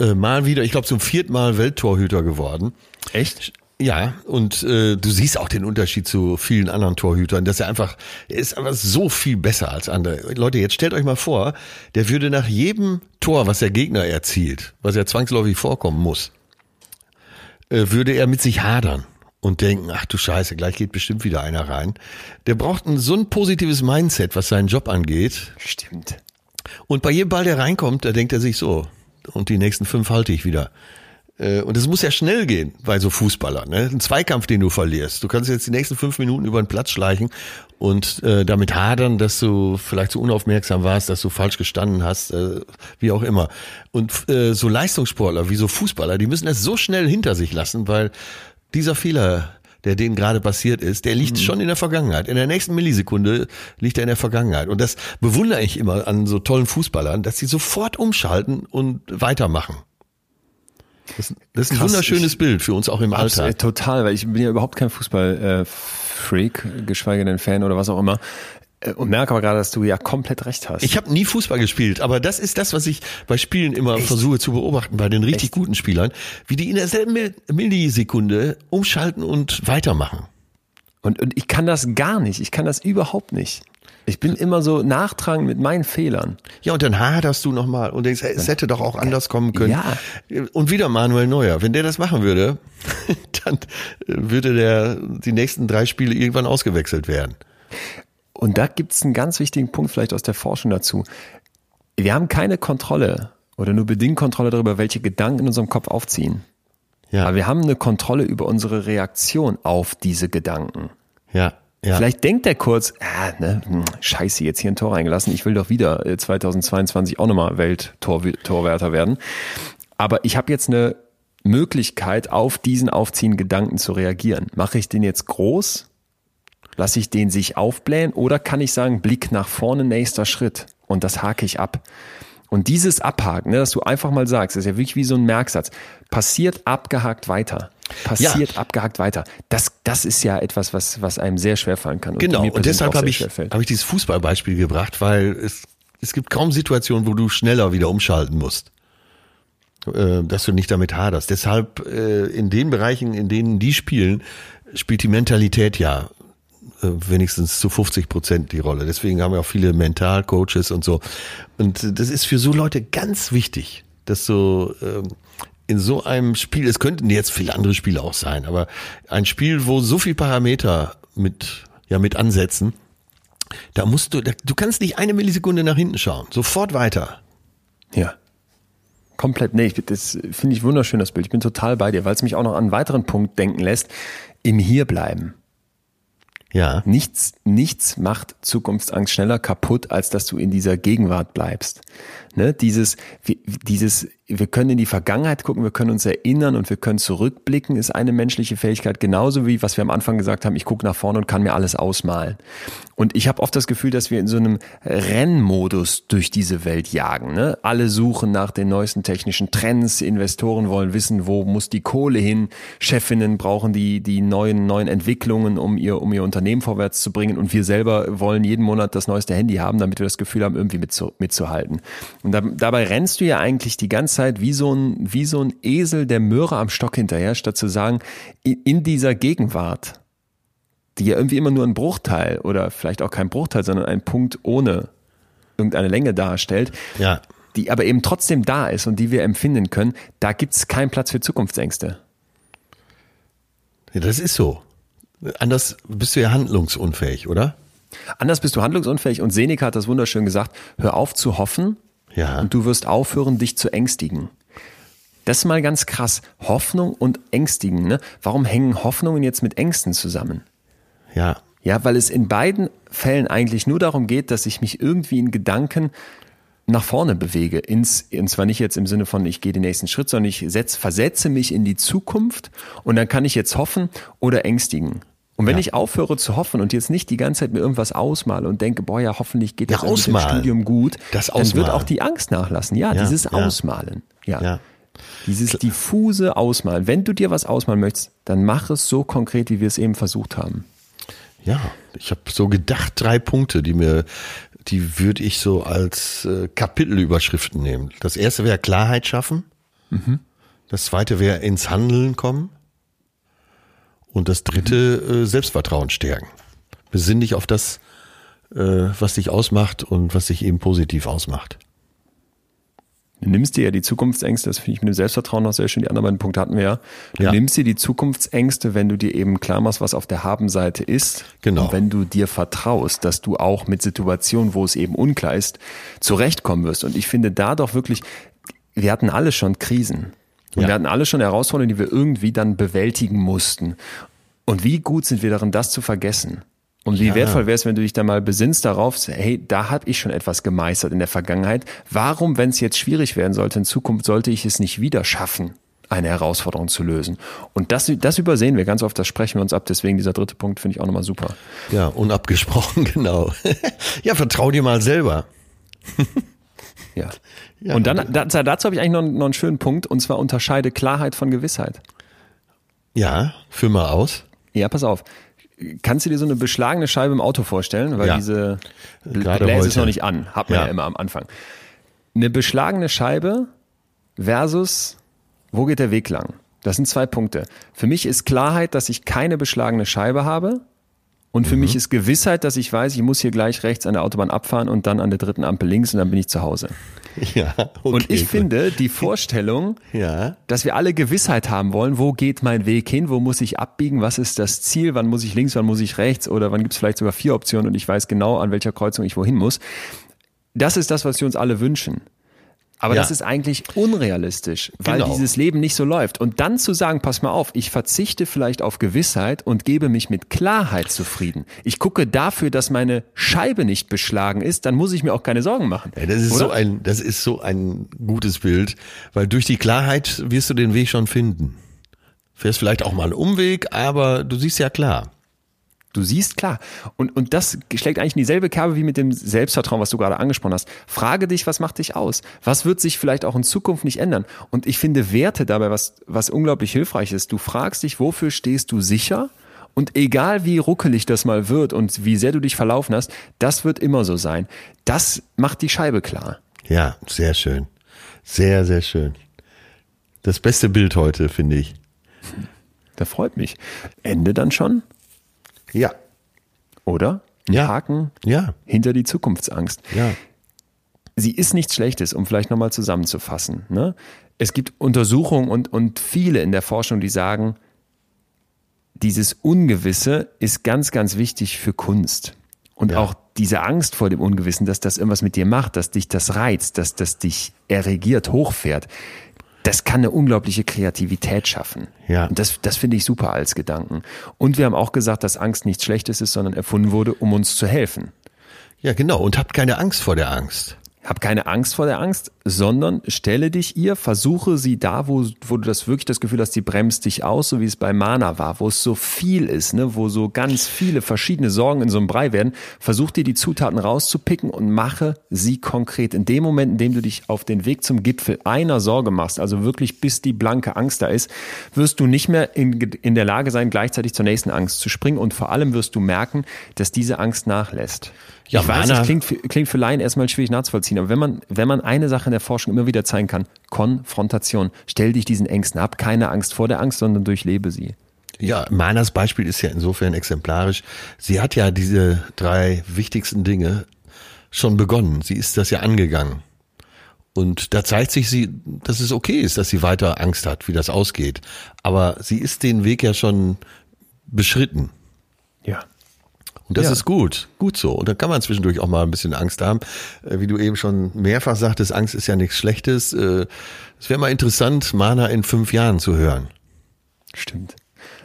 Speaker 1: Äh, mal wieder, ich glaube zum vierten Mal Welttorhüter geworden.
Speaker 2: Echt?
Speaker 1: Ja, und äh, du siehst auch den Unterschied zu vielen anderen Torhütern, dass er einfach, er ist einfach so viel besser als andere. Leute, jetzt stellt euch mal vor, der würde nach jedem Tor, was der Gegner erzielt, was ja zwangsläufig vorkommen muss, würde er mit sich hadern und denken, ach du Scheiße, gleich geht bestimmt wieder einer rein. Der braucht ein, so ein positives Mindset, was seinen Job angeht.
Speaker 2: Stimmt.
Speaker 1: Und bei jedem Ball, der reinkommt, da denkt er sich so, und die nächsten fünf halte ich wieder. Äh, und es muss ja schnell gehen bei so Fußballern. Ne? Ein Zweikampf, den du verlierst. Du kannst jetzt die nächsten fünf Minuten über den Platz schleichen und äh, damit hadern, dass du vielleicht zu so unaufmerksam warst, dass du falsch gestanden hast, äh, wie auch immer. Und äh, so Leistungssportler wie so Fußballer, die müssen das so schnell hinter sich lassen, weil dieser Fehler, der denen gerade passiert ist, der liegt mhm. schon in der Vergangenheit. In der nächsten Millisekunde liegt er in der Vergangenheit. Und das bewundere ich immer an so tollen Fußballern, dass sie sofort umschalten und weitermachen. Das, das ist ein Krass, wunderschönes ich, Bild für uns auch im Alltag.
Speaker 2: Total, weil ich bin ja überhaupt kein Fußballfreak, geschweige denn Fan oder was auch immer. Äh, und merke aber gerade, dass du ja komplett recht hast.
Speaker 1: Ich habe nie Fußball gespielt, aber das ist das, was ich bei Spielen immer Echt? versuche zu beobachten, bei den richtig Echt? guten Spielern, wie die in derselben Millisekunde umschalten und weitermachen.
Speaker 2: Und, und ich kann das gar nicht. Ich kann das überhaupt nicht. Ich bin immer so nachtragend mit meinen Fehlern.
Speaker 1: Ja, und dann haderst du nochmal und denkst, es hätte doch auch anders kommen können. Ja. Und wieder Manuel Neuer. Wenn der das machen würde, dann würde der die nächsten drei Spiele irgendwann ausgewechselt werden.
Speaker 2: Und da gibt es einen ganz wichtigen Punkt vielleicht aus der Forschung dazu. Wir haben keine Kontrolle oder nur bedingt Kontrolle darüber, welche Gedanken in unserem Kopf aufziehen. Ja. Aber wir haben eine Kontrolle über unsere Reaktion auf diese Gedanken.
Speaker 1: Ja. Ja.
Speaker 2: Vielleicht denkt er kurz, ah, ne, hm, scheiße, jetzt hier ein Tor reingelassen. Ich will doch wieder 2022 äh, auch nochmal Welttorwärter werden. Aber ich habe jetzt eine Möglichkeit, auf diesen aufziehenden Gedanken zu reagieren. Mache ich den jetzt groß? Lasse ich den sich aufblähen? Oder kann ich sagen, Blick nach vorne, nächster Schritt? Und das hake ich ab. Und dieses Abhaken, ne, dass du einfach mal sagst, ist ja wirklich wie so ein Merksatz, passiert abgehakt weiter. Passiert ja. abgehakt weiter. Das, das ist ja etwas, was, was einem sehr schwer fallen kann.
Speaker 1: Und genau, und deshalb habe ich, hab ich dieses Fußballbeispiel gebracht, weil es, es gibt kaum Situationen, wo du schneller wieder umschalten musst äh, dass du nicht damit haderst. Deshalb äh, in den Bereichen, in denen die spielen, spielt die Mentalität ja wenigstens zu 50 Prozent die Rolle. Deswegen haben wir auch viele Mentalcoaches und so. Und das ist für so Leute ganz wichtig, dass so ähm, in so einem Spiel, es könnten jetzt viele andere Spiele auch sein, aber ein Spiel, wo so viel Parameter mit ja mit ansetzen, da musst du, du kannst nicht eine Millisekunde nach hinten schauen, sofort weiter.
Speaker 2: Ja. Komplett, nee, das finde ich wunderschön, das Bild. Ich bin total bei dir, weil es mich auch noch an einen weiteren Punkt denken lässt. Im Hierbleiben. Ja. Nichts, nichts macht Zukunftsangst schneller kaputt, als dass du in dieser Gegenwart bleibst. Ne? Dieses, dieses, wir können in die Vergangenheit gucken, wir können uns erinnern und wir können zurückblicken, ist eine menschliche Fähigkeit, genauso wie was wir am Anfang gesagt haben, ich gucke nach vorne und kann mir alles ausmalen. Und ich habe oft das Gefühl, dass wir in so einem Rennmodus durch diese Welt jagen. Ne? Alle suchen nach den neuesten technischen Trends, Investoren wollen wissen, wo muss die Kohle hin, Chefinnen brauchen die, die neuen, neuen Entwicklungen, um ihr, um ihr Unternehmen vorwärts zu bringen und wir selber wollen jeden Monat das neueste Handy haben, damit wir das Gefühl haben, irgendwie mitzu, mitzuhalten. Und da, dabei rennst du ja eigentlich die ganze Zeit wie so ein, wie so ein Esel der Möhre am Stock hinterher, statt zu sagen, in dieser Gegenwart, die ja irgendwie immer nur ein Bruchteil oder vielleicht auch kein Bruchteil, sondern ein Punkt ohne irgendeine Länge darstellt, ja. die aber eben trotzdem da ist und die wir empfinden können, da gibt es keinen Platz für Zukunftsängste.
Speaker 1: Ja, das ist so. Anders bist du ja handlungsunfähig, oder?
Speaker 2: Anders bist du handlungsunfähig und Seneca hat das wunderschön gesagt, hör auf zu hoffen ja. und du wirst aufhören, dich zu ängstigen. Das ist mal ganz krass. Hoffnung und Ängstigen. Ne? Warum hängen Hoffnungen jetzt mit Ängsten zusammen?
Speaker 1: Ja.
Speaker 2: Ja, weil es in beiden Fällen eigentlich nur darum geht, dass ich mich irgendwie in Gedanken nach vorne bewege. Ins, und zwar nicht jetzt im Sinne von, ich gehe den nächsten Schritt, sondern ich setz, versetze mich in die Zukunft und dann kann ich jetzt hoffen oder ängstigen. Und wenn ja. ich aufhöre zu hoffen und jetzt nicht die ganze Zeit mir irgendwas ausmale und denke, boah, ja, hoffentlich geht das ja, mit dem Studium gut, das dann wird auch die Angst nachlassen. Ja, ja dieses Ausmalen. Ja. Dieses diffuse Ausmalen. Wenn du dir was ausmalen möchtest, dann mach es so konkret, wie wir es eben versucht haben.
Speaker 1: Ja, ich habe so gedacht, drei Punkte, die mir, die würde ich so als äh, Kapitelüberschriften nehmen. Das erste wäre Klarheit schaffen. Mhm. Das zweite wäre ins Handeln kommen. Und das dritte, äh, Selbstvertrauen stärken. Besinn dich auf das, äh, was dich ausmacht und was dich eben positiv ausmacht.
Speaker 2: Du nimmst dir ja die Zukunftsängste, das finde ich mit dem Selbstvertrauen noch sehr schön, die anderen beiden Punkte hatten wir ja. Du ja. nimmst dir die Zukunftsängste, wenn du dir eben klar machst, was auf der Habenseite ist. Genau. Und wenn du dir vertraust, dass du auch mit Situationen, wo es eben unklar ist, zurechtkommen wirst. Und ich finde da doch wirklich, wir hatten alle schon Krisen. Und ja. wir hatten alle schon Herausforderungen, die wir irgendwie dann bewältigen mussten. Und wie gut sind wir darin, das zu vergessen? Und wie ja. wertvoll wäre es, wenn du dich da mal besinnst darauf, hey, da habe ich schon etwas gemeistert in der Vergangenheit. Warum, wenn es jetzt schwierig werden sollte in Zukunft, sollte ich es nicht wieder schaffen, eine Herausforderung zu lösen? Und das, das übersehen wir ganz oft, das sprechen wir uns ab. Deswegen dieser dritte Punkt finde ich auch nochmal super.
Speaker 1: Ja, unabgesprochen, genau. ja, vertrau dir mal selber.
Speaker 2: ja. ja. Und dann, dazu, dazu habe ich eigentlich noch, noch einen schönen Punkt, und zwar unterscheide Klarheit von Gewissheit.
Speaker 1: Ja, führ mal aus.
Speaker 2: Ja, pass auf. Kannst du dir so eine beschlagene Scheibe im Auto vorstellen? Weil ja. diese
Speaker 1: Gerade Gläser
Speaker 2: ist noch nicht an, hat man ja. ja immer am Anfang. Eine beschlagene Scheibe versus wo geht der Weg lang? Das sind zwei Punkte. Für mich ist Klarheit, dass ich keine beschlagene Scheibe habe. Und für mhm. mich ist Gewissheit, dass ich weiß, ich muss hier gleich rechts an der Autobahn abfahren und dann an der dritten Ampel links und dann bin ich zu Hause.
Speaker 1: Ja, okay,
Speaker 2: und ich gut. finde die Vorstellung, ja. dass wir alle Gewissheit haben wollen, wo geht mein Weg hin, wo muss ich abbiegen, was ist das Ziel, wann muss ich links, wann muss ich rechts oder wann gibt es vielleicht sogar vier Optionen und ich weiß genau, an welcher Kreuzung ich wohin muss. Das ist das, was wir uns alle wünschen. Aber ja. das ist eigentlich unrealistisch, weil genau. dieses Leben nicht so läuft. Und dann zu sagen, pass mal auf, ich verzichte vielleicht auf Gewissheit und gebe mich mit Klarheit zufrieden. Ich gucke dafür, dass meine Scheibe nicht beschlagen ist, dann muss ich mir auch keine Sorgen machen.
Speaker 1: Ja, das ist oder? so ein, das ist so ein gutes Bild, weil durch die Klarheit wirst du den Weg schon finden. Fährst vielleicht auch mal einen Umweg, aber du siehst ja klar.
Speaker 2: Du siehst klar. Und, und das schlägt eigentlich in dieselbe Kerbe wie mit dem Selbstvertrauen, was du gerade angesprochen hast. Frage dich, was macht dich aus? Was wird sich vielleicht auch in Zukunft nicht ändern? Und ich finde Werte dabei, was, was unglaublich hilfreich ist. Du fragst dich, wofür stehst du sicher? Und egal wie ruckelig das mal wird und wie sehr du dich verlaufen hast, das wird immer so sein. Das macht die Scheibe klar.
Speaker 1: Ja, sehr schön. Sehr, sehr schön. Das beste Bild heute, finde ich.
Speaker 2: Da freut mich. Ende dann schon?
Speaker 1: Ja.
Speaker 2: Oder?
Speaker 1: Ja.
Speaker 2: Haken
Speaker 1: ja.
Speaker 2: hinter die Zukunftsangst.
Speaker 1: Ja.
Speaker 2: Sie ist nichts Schlechtes, um vielleicht nochmal zusammenzufassen. Ne? Es gibt Untersuchungen und, und viele in der Forschung, die sagen, dieses Ungewisse ist ganz, ganz wichtig für Kunst. Und ja. auch diese Angst vor dem Ungewissen, dass das irgendwas mit dir macht, dass dich das reizt, dass das dich erregiert, hochfährt, das kann eine unglaubliche Kreativität schaffen.
Speaker 1: Ja.
Speaker 2: Und das, das finde ich super als Gedanken. Und wir haben auch gesagt, dass Angst nichts Schlechtes ist, sondern erfunden wurde, um uns zu helfen.
Speaker 1: Ja, genau. Und habt keine Angst vor der Angst.
Speaker 2: Hab keine Angst vor der Angst, sondern stelle dich ihr, versuche sie da, wo, wo du das wirklich das Gefühl hast, die bremst dich aus, so wie es bei Mana war, wo es so viel ist, ne, wo so ganz viele verschiedene Sorgen in so einem Brei werden, versuch dir die Zutaten rauszupicken und mache sie konkret. In dem Moment, in dem du dich auf den Weg zum Gipfel einer Sorge machst, also wirklich bis die blanke Angst da ist, wirst du nicht mehr in, in der Lage sein, gleichzeitig zur nächsten Angst zu springen und vor allem wirst du merken, dass diese Angst nachlässt. Ja, ich weiß, das klingt, klingt für Laien erstmal schwierig nachzuvollziehen, aber wenn man, wenn man eine Sache in der Forschung immer wieder zeigen kann, Konfrontation, stell dich diesen Ängsten ab, keine Angst vor der Angst, sondern durchlebe sie.
Speaker 1: Ja, Manas Beispiel ist ja insofern exemplarisch. Sie hat ja diese drei wichtigsten Dinge schon begonnen. Sie ist das ja angegangen. Und da zeigt sich sie, dass es okay ist, dass sie weiter Angst hat, wie das ausgeht. Aber sie ist den Weg ja schon beschritten.
Speaker 2: Ja.
Speaker 1: Und das ja. ist gut, gut so. Und dann kann man zwischendurch auch mal ein bisschen Angst haben. Äh, wie du eben schon mehrfach sagtest, Angst ist ja nichts Schlechtes. Äh, es wäre mal interessant, Mana in fünf Jahren zu hören.
Speaker 2: Stimmt.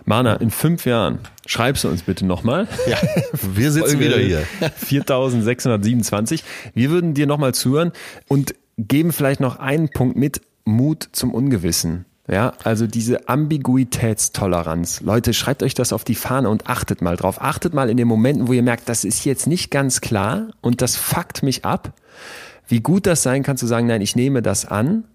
Speaker 2: Mana, in fünf Jahren, schreibst du uns bitte nochmal.
Speaker 1: Ja, wir sitzen wieder hier.
Speaker 2: 4627. Wir würden dir nochmal zuhören und geben vielleicht noch einen Punkt mit, Mut zum Ungewissen. Ja, also diese Ambiguitätstoleranz. Leute, schreibt euch das auf die Fahne und achtet mal drauf. Achtet mal in den Momenten, wo ihr merkt, das ist jetzt nicht ganz klar und das fuckt mich ab. Wie gut das sein kann zu sagen, nein, ich nehme das an.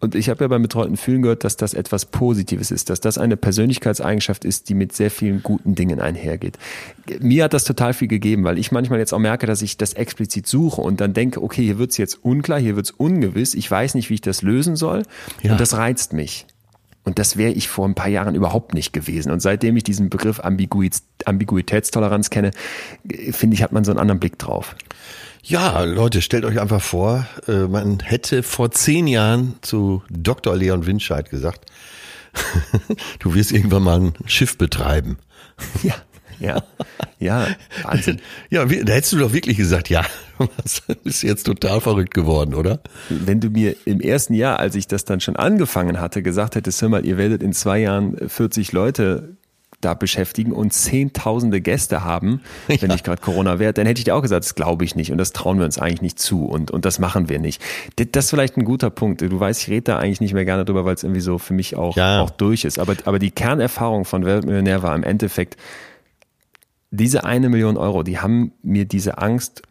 Speaker 2: Und ich habe ja beim betreuten Fühlen gehört, dass das etwas Positives ist, dass das eine Persönlichkeitseigenschaft ist, die mit sehr vielen guten Dingen einhergeht. Mir hat das total viel gegeben, weil ich manchmal jetzt auch merke, dass ich das explizit suche und dann denke, okay, hier wird's jetzt unklar, hier wird's ungewiss, ich weiß nicht, wie ich das lösen soll ja. und das reizt mich. Und das wäre ich vor ein paar Jahren überhaupt nicht gewesen. Und seitdem ich diesen Begriff Ambiguitäts Ambiguitätstoleranz kenne, finde ich, hat man so einen anderen Blick drauf.
Speaker 1: Ja, Leute, stellt euch einfach vor, äh, man hätte vor zehn Jahren zu Dr. Leon Winscheid gesagt, du wirst irgendwann mal ein Schiff betreiben.
Speaker 2: Ja. Ja, ja, Wahnsinn.
Speaker 1: Ja, da hättest du doch wirklich gesagt, ja, du bist jetzt total verrückt geworden, oder?
Speaker 2: Wenn du mir im ersten Jahr, als ich das dann schon angefangen hatte, gesagt hättest, hör mal, ihr werdet in zwei Jahren 40 Leute da beschäftigen und zehntausende Gäste haben, wenn ja. nicht gerade Corona wäre, dann hätte ich dir auch gesagt, das glaube ich nicht und das trauen wir uns eigentlich nicht zu und, und das machen wir nicht. Das ist vielleicht ein guter Punkt. Du weißt, ich rede da eigentlich nicht mehr gerne drüber, weil es irgendwie so für mich auch, ja. auch durch ist. Aber, aber die Kernerfahrung von Weltmillionär war im Endeffekt, diese eine Million Euro, die haben mir diese Angst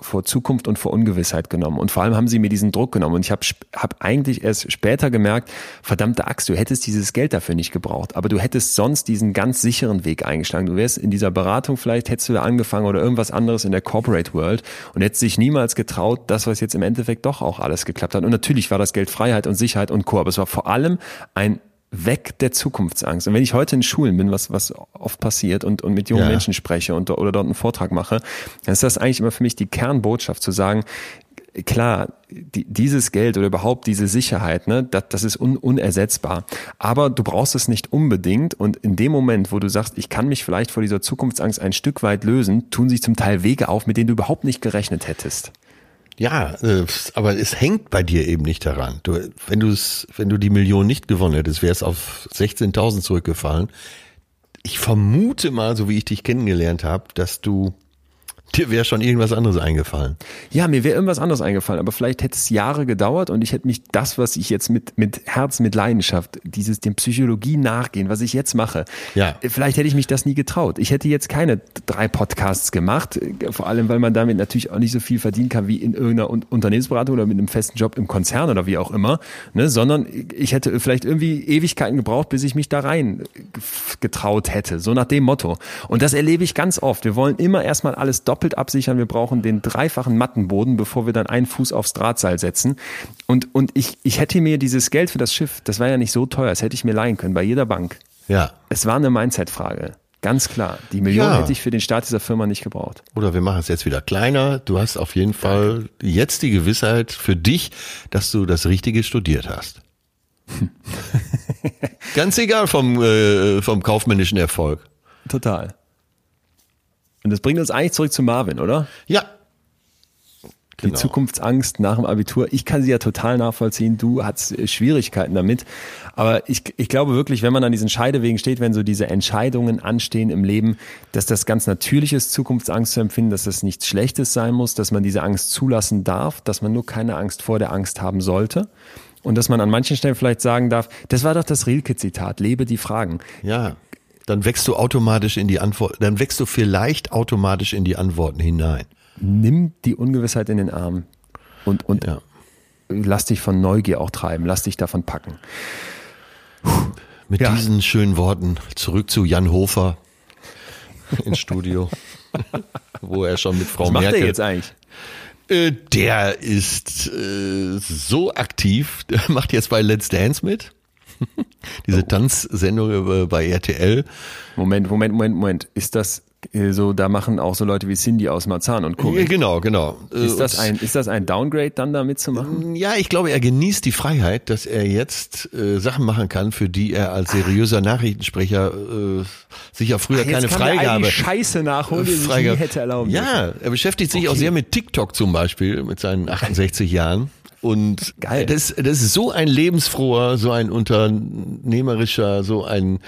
Speaker 2: vor Zukunft und vor Ungewissheit genommen. Und vor allem haben sie mir diesen Druck genommen. Und ich habe hab eigentlich erst später gemerkt, verdammte Axt, du hättest dieses Geld dafür nicht gebraucht. Aber du hättest sonst diesen ganz sicheren Weg eingeschlagen. Du wärst in dieser Beratung vielleicht, hättest du da angefangen oder irgendwas anderes in der Corporate World und hättest dich niemals getraut, das, was jetzt im Endeffekt doch auch alles geklappt hat. Und natürlich war das Geld Freiheit und Sicherheit und Co. Aber es war vor allem ein weg der Zukunftsangst. Und wenn ich heute in Schulen bin, was, was oft passiert und, und mit jungen ja. Menschen spreche und, oder dort einen Vortrag mache, dann ist das eigentlich immer für mich die Kernbotschaft zu sagen, klar, die, dieses Geld oder überhaupt diese Sicherheit, ne, das, das ist un, unersetzbar. Aber du brauchst es nicht unbedingt. Und in dem Moment, wo du sagst, ich kann mich vielleicht vor dieser Zukunftsangst ein Stück weit lösen, tun sich zum Teil Wege auf, mit denen du überhaupt nicht gerechnet hättest.
Speaker 1: Ja, äh, aber es hängt bei dir eben nicht daran. Du, wenn du wenn du die Million nicht gewonnen hättest, wäre es auf 16.000 zurückgefallen. Ich vermute mal, so wie ich dich kennengelernt habe, dass du Dir wäre schon irgendwas anderes eingefallen.
Speaker 2: Ja, mir wäre irgendwas anderes eingefallen, aber vielleicht hätte es Jahre gedauert und ich hätte mich das, was ich jetzt mit, mit Herz, mit Leidenschaft, dieses dem Psychologie nachgehen, was ich jetzt mache, ja. vielleicht hätte ich mich das nie getraut. Ich hätte jetzt keine drei Podcasts gemacht, vor allem, weil man damit natürlich auch nicht so viel verdienen kann wie in irgendeiner Unternehmensberatung oder mit einem festen Job im Konzern oder wie auch immer, ne, sondern ich hätte vielleicht irgendwie Ewigkeiten gebraucht, bis ich mich da rein getraut hätte, so nach dem Motto. Und das erlebe ich ganz oft. Wir wollen immer erstmal alles doppelt doppelt absichern. Wir brauchen den dreifachen Mattenboden, bevor wir dann einen Fuß aufs Drahtseil setzen. Und, und ich, ich hätte mir dieses Geld für das Schiff, das war ja nicht so teuer, das hätte ich mir leihen können bei jeder Bank.
Speaker 1: Ja.
Speaker 2: Es war eine Mindset-Frage. Ganz klar. Die Million ja. hätte ich für den Start dieser Firma nicht gebraucht.
Speaker 1: Oder wir machen es jetzt wieder kleiner. Du hast auf jeden Fall jetzt die Gewissheit für dich, dass du das Richtige studiert hast. Ganz egal vom, äh, vom kaufmännischen Erfolg.
Speaker 2: Total. Und das bringt uns eigentlich zurück zu Marvin, oder?
Speaker 1: Ja.
Speaker 2: Die genau. Zukunftsangst nach dem Abitur, ich kann sie ja total nachvollziehen. Du hast äh, Schwierigkeiten damit. Aber ich, ich glaube wirklich, wenn man an diesen Scheidewegen steht, wenn so diese Entscheidungen anstehen im Leben, dass das ganz natürlich ist, Zukunftsangst zu empfinden, dass das nichts Schlechtes sein muss, dass man diese Angst zulassen darf, dass man nur keine Angst vor der Angst haben sollte. Und dass man an manchen Stellen vielleicht sagen darf, das war doch das Rilke-Zitat, lebe die Fragen.
Speaker 1: Ja dann wächst du automatisch in die Antwort, dann wächst du vielleicht automatisch in die Antworten hinein.
Speaker 2: Nimm die Ungewissheit in den Arm und, und ja. lass dich von Neugier auch treiben, lass dich davon packen.
Speaker 1: Puh. Mit ja. diesen schönen Worten zurück zu Jan Hofer ins Studio, wo er schon mit Frau Was Merkel.
Speaker 2: macht er jetzt eigentlich?
Speaker 1: Äh, der ist äh, so aktiv, der macht jetzt bei Let's Dance mit. Diese. Tanzsendung bei RTL.
Speaker 2: Moment, Moment, Moment, Moment. Ist das äh, so, da machen auch so Leute wie Cindy aus Marzahn und Co.
Speaker 1: Genau, genau.
Speaker 2: Ist das ein, ist das ein Downgrade dann da mitzumachen?
Speaker 1: Ja, ich glaube, er genießt die Freiheit, dass er jetzt äh, Sachen machen kann, für die er als seriöser Nachrichtensprecher äh, sich ja früher Ach, keine Freigabe. Er
Speaker 2: Scheiße nachholen, die Freigabe. hätte erlauben.
Speaker 1: Ja, er beschäftigt sich okay. auch sehr mit TikTok zum Beispiel, mit seinen 68 Jahren. Und Geil. Das, das ist so ein lebensfroher, so ein unternehmerischer, so ein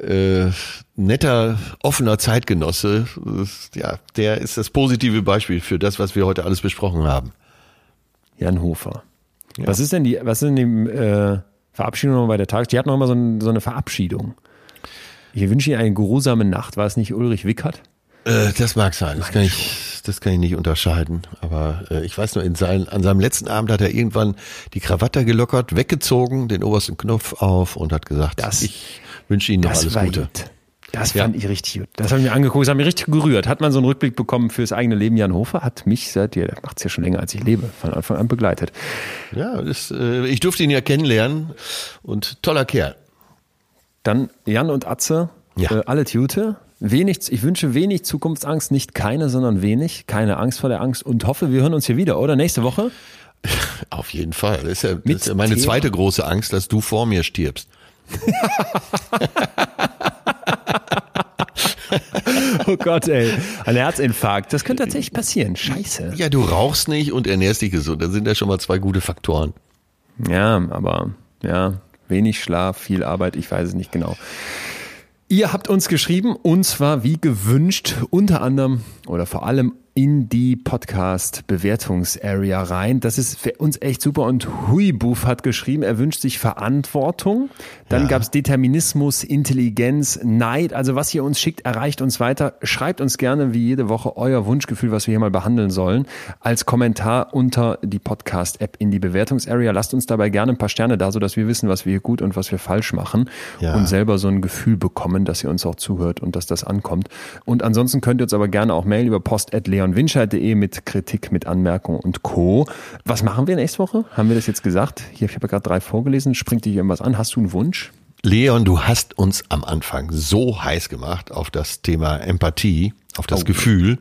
Speaker 1: äh, netter, offener Zeitgenosse. Ja, der ist das positive Beispiel für das, was wir heute alles besprochen haben.
Speaker 2: Jan Hofer. Ja. Was ist denn die, was denn die äh, Verabschiedung bei der Tages? Die hat noch immer so, ein, so eine Verabschiedung. Ich wünsche Ihnen eine geruhsame Nacht. War es nicht Ulrich Wickert?
Speaker 1: Äh, das mag sein. Das kann ich das kann ich nicht unterscheiden. Aber äh, ich weiß nur, in sein, an seinem letzten Abend hat er irgendwann die Krawatte gelockert, weggezogen, den obersten Knopf auf und hat gesagt,
Speaker 2: das,
Speaker 1: ich wünsche Ihnen noch alles Gute.
Speaker 2: Gut. Das fand ja. ich richtig gut. Das habe ich mir angeguckt, das hat mich richtig gerührt. Hat man so einen Rückblick bekommen fürs eigene Leben? Jan Hofer hat mich seit, der macht es ja schon länger als ich lebe, von Anfang an begleitet.
Speaker 1: Ja, das, äh, ich durfte ihn ja kennenlernen und toller Kerl.
Speaker 2: Dann Jan und Atze, ja. äh, alle Tute. Wenig, ich wünsche wenig Zukunftsangst, nicht keine, sondern wenig. Keine Angst vor der Angst und hoffe, wir hören uns hier wieder, oder? Nächste Woche?
Speaker 1: Auf jeden Fall. Das ist ja, das ist ja meine Thema. zweite große Angst, dass du vor mir stirbst.
Speaker 2: oh Gott, ey. Ein Herzinfarkt. Das könnte tatsächlich passieren. Scheiße.
Speaker 1: Ja, du rauchst nicht und ernährst dich gesund. Dann sind ja schon mal zwei gute Faktoren.
Speaker 2: Ja, aber ja, wenig Schlaf, viel Arbeit, ich weiß es nicht genau. Ihr habt uns geschrieben und zwar wie gewünscht, unter anderem oder vor allem in die Podcast-Bewertungsarea rein. Das ist für uns echt super. Und Huibuff hat geschrieben, er wünscht sich Verantwortung. Dann ja. gab's Determinismus, Intelligenz, Neid. Also was ihr uns schickt, erreicht uns weiter. Schreibt uns gerne wie jede Woche euer Wunschgefühl, was wir hier mal behandeln sollen, als Kommentar unter die Podcast-App in die Bewertungsarea. Lasst uns dabei gerne ein paar Sterne da, sodass wir wissen, was wir hier gut und was wir falsch machen ja. und selber so ein Gefühl bekommen, dass ihr uns auch zuhört und dass das ankommt. Und ansonsten könnt ihr uns aber gerne auch mailen über post.leon leonwinscheid.de mit Kritik, mit Anmerkungen und Co. Was machen wir nächste Woche? Haben wir das jetzt gesagt? Hier, ich habe ja gerade drei vorgelesen. Springt dich irgendwas an? Hast du einen Wunsch?
Speaker 1: Leon, du hast uns am Anfang so heiß gemacht auf das Thema Empathie, auf das oh. Gefühl.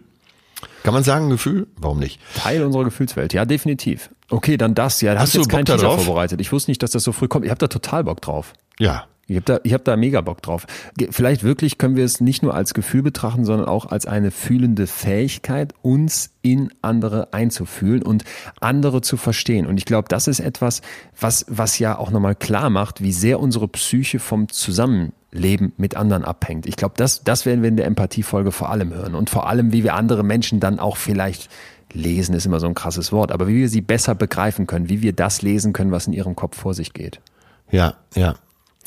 Speaker 1: Kann man sagen Gefühl? Warum nicht?
Speaker 2: Teil unserer Gefühlswelt, ja, definitiv. Okay, dann das, ja. Da hast du jetzt keinen Teaser vorbereitet. Ich wusste nicht, dass das so früh kommt. Ich habe da total Bock drauf.
Speaker 1: Ja,
Speaker 2: Ich habe da, ich hab da mega Bock drauf. Vielleicht wirklich können wir es nicht nur als Gefühl betrachten, sondern auch als eine fühlende Fähigkeit, uns in andere einzufühlen und andere zu verstehen. Und ich glaube, das ist etwas, was, was ja auch nochmal klar macht, wie sehr unsere Psyche vom Zusammenleben mit anderen abhängt. Ich glaube, das, das werden wir in der Empathiefolge vor allem hören. Und vor allem, wie wir andere Menschen dann auch vielleicht lesen, ist immer so ein krasses Wort, aber wie wir sie besser begreifen können, wie wir das lesen können, was in ihrem Kopf vor sich geht.
Speaker 1: Ja, ja.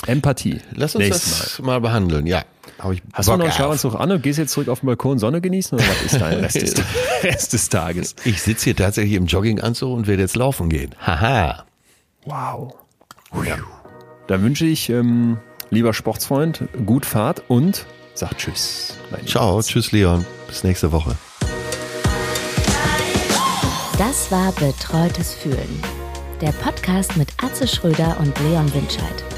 Speaker 2: Empathie.
Speaker 1: Lass uns das mal. mal behandeln, ja.
Speaker 2: Hast Bock du noch einen Schlafanzug an und gehst jetzt zurück auf den Balkon Sonne genießen oder was ist dein Rest des, Rest des Tages?
Speaker 1: Ich sitze hier tatsächlich im Jogginganzug und werde jetzt laufen gehen. Haha.
Speaker 2: Wow. Ja. Dann wünsche ich, ähm, lieber Sportsfreund, gut Fahrt und sag Tschüss.
Speaker 1: Ciao, Herz. tschüss Leon. Bis nächste Woche.
Speaker 3: Das war Betreutes Fühlen. Der Podcast mit Atze Schröder und Leon Winscheid.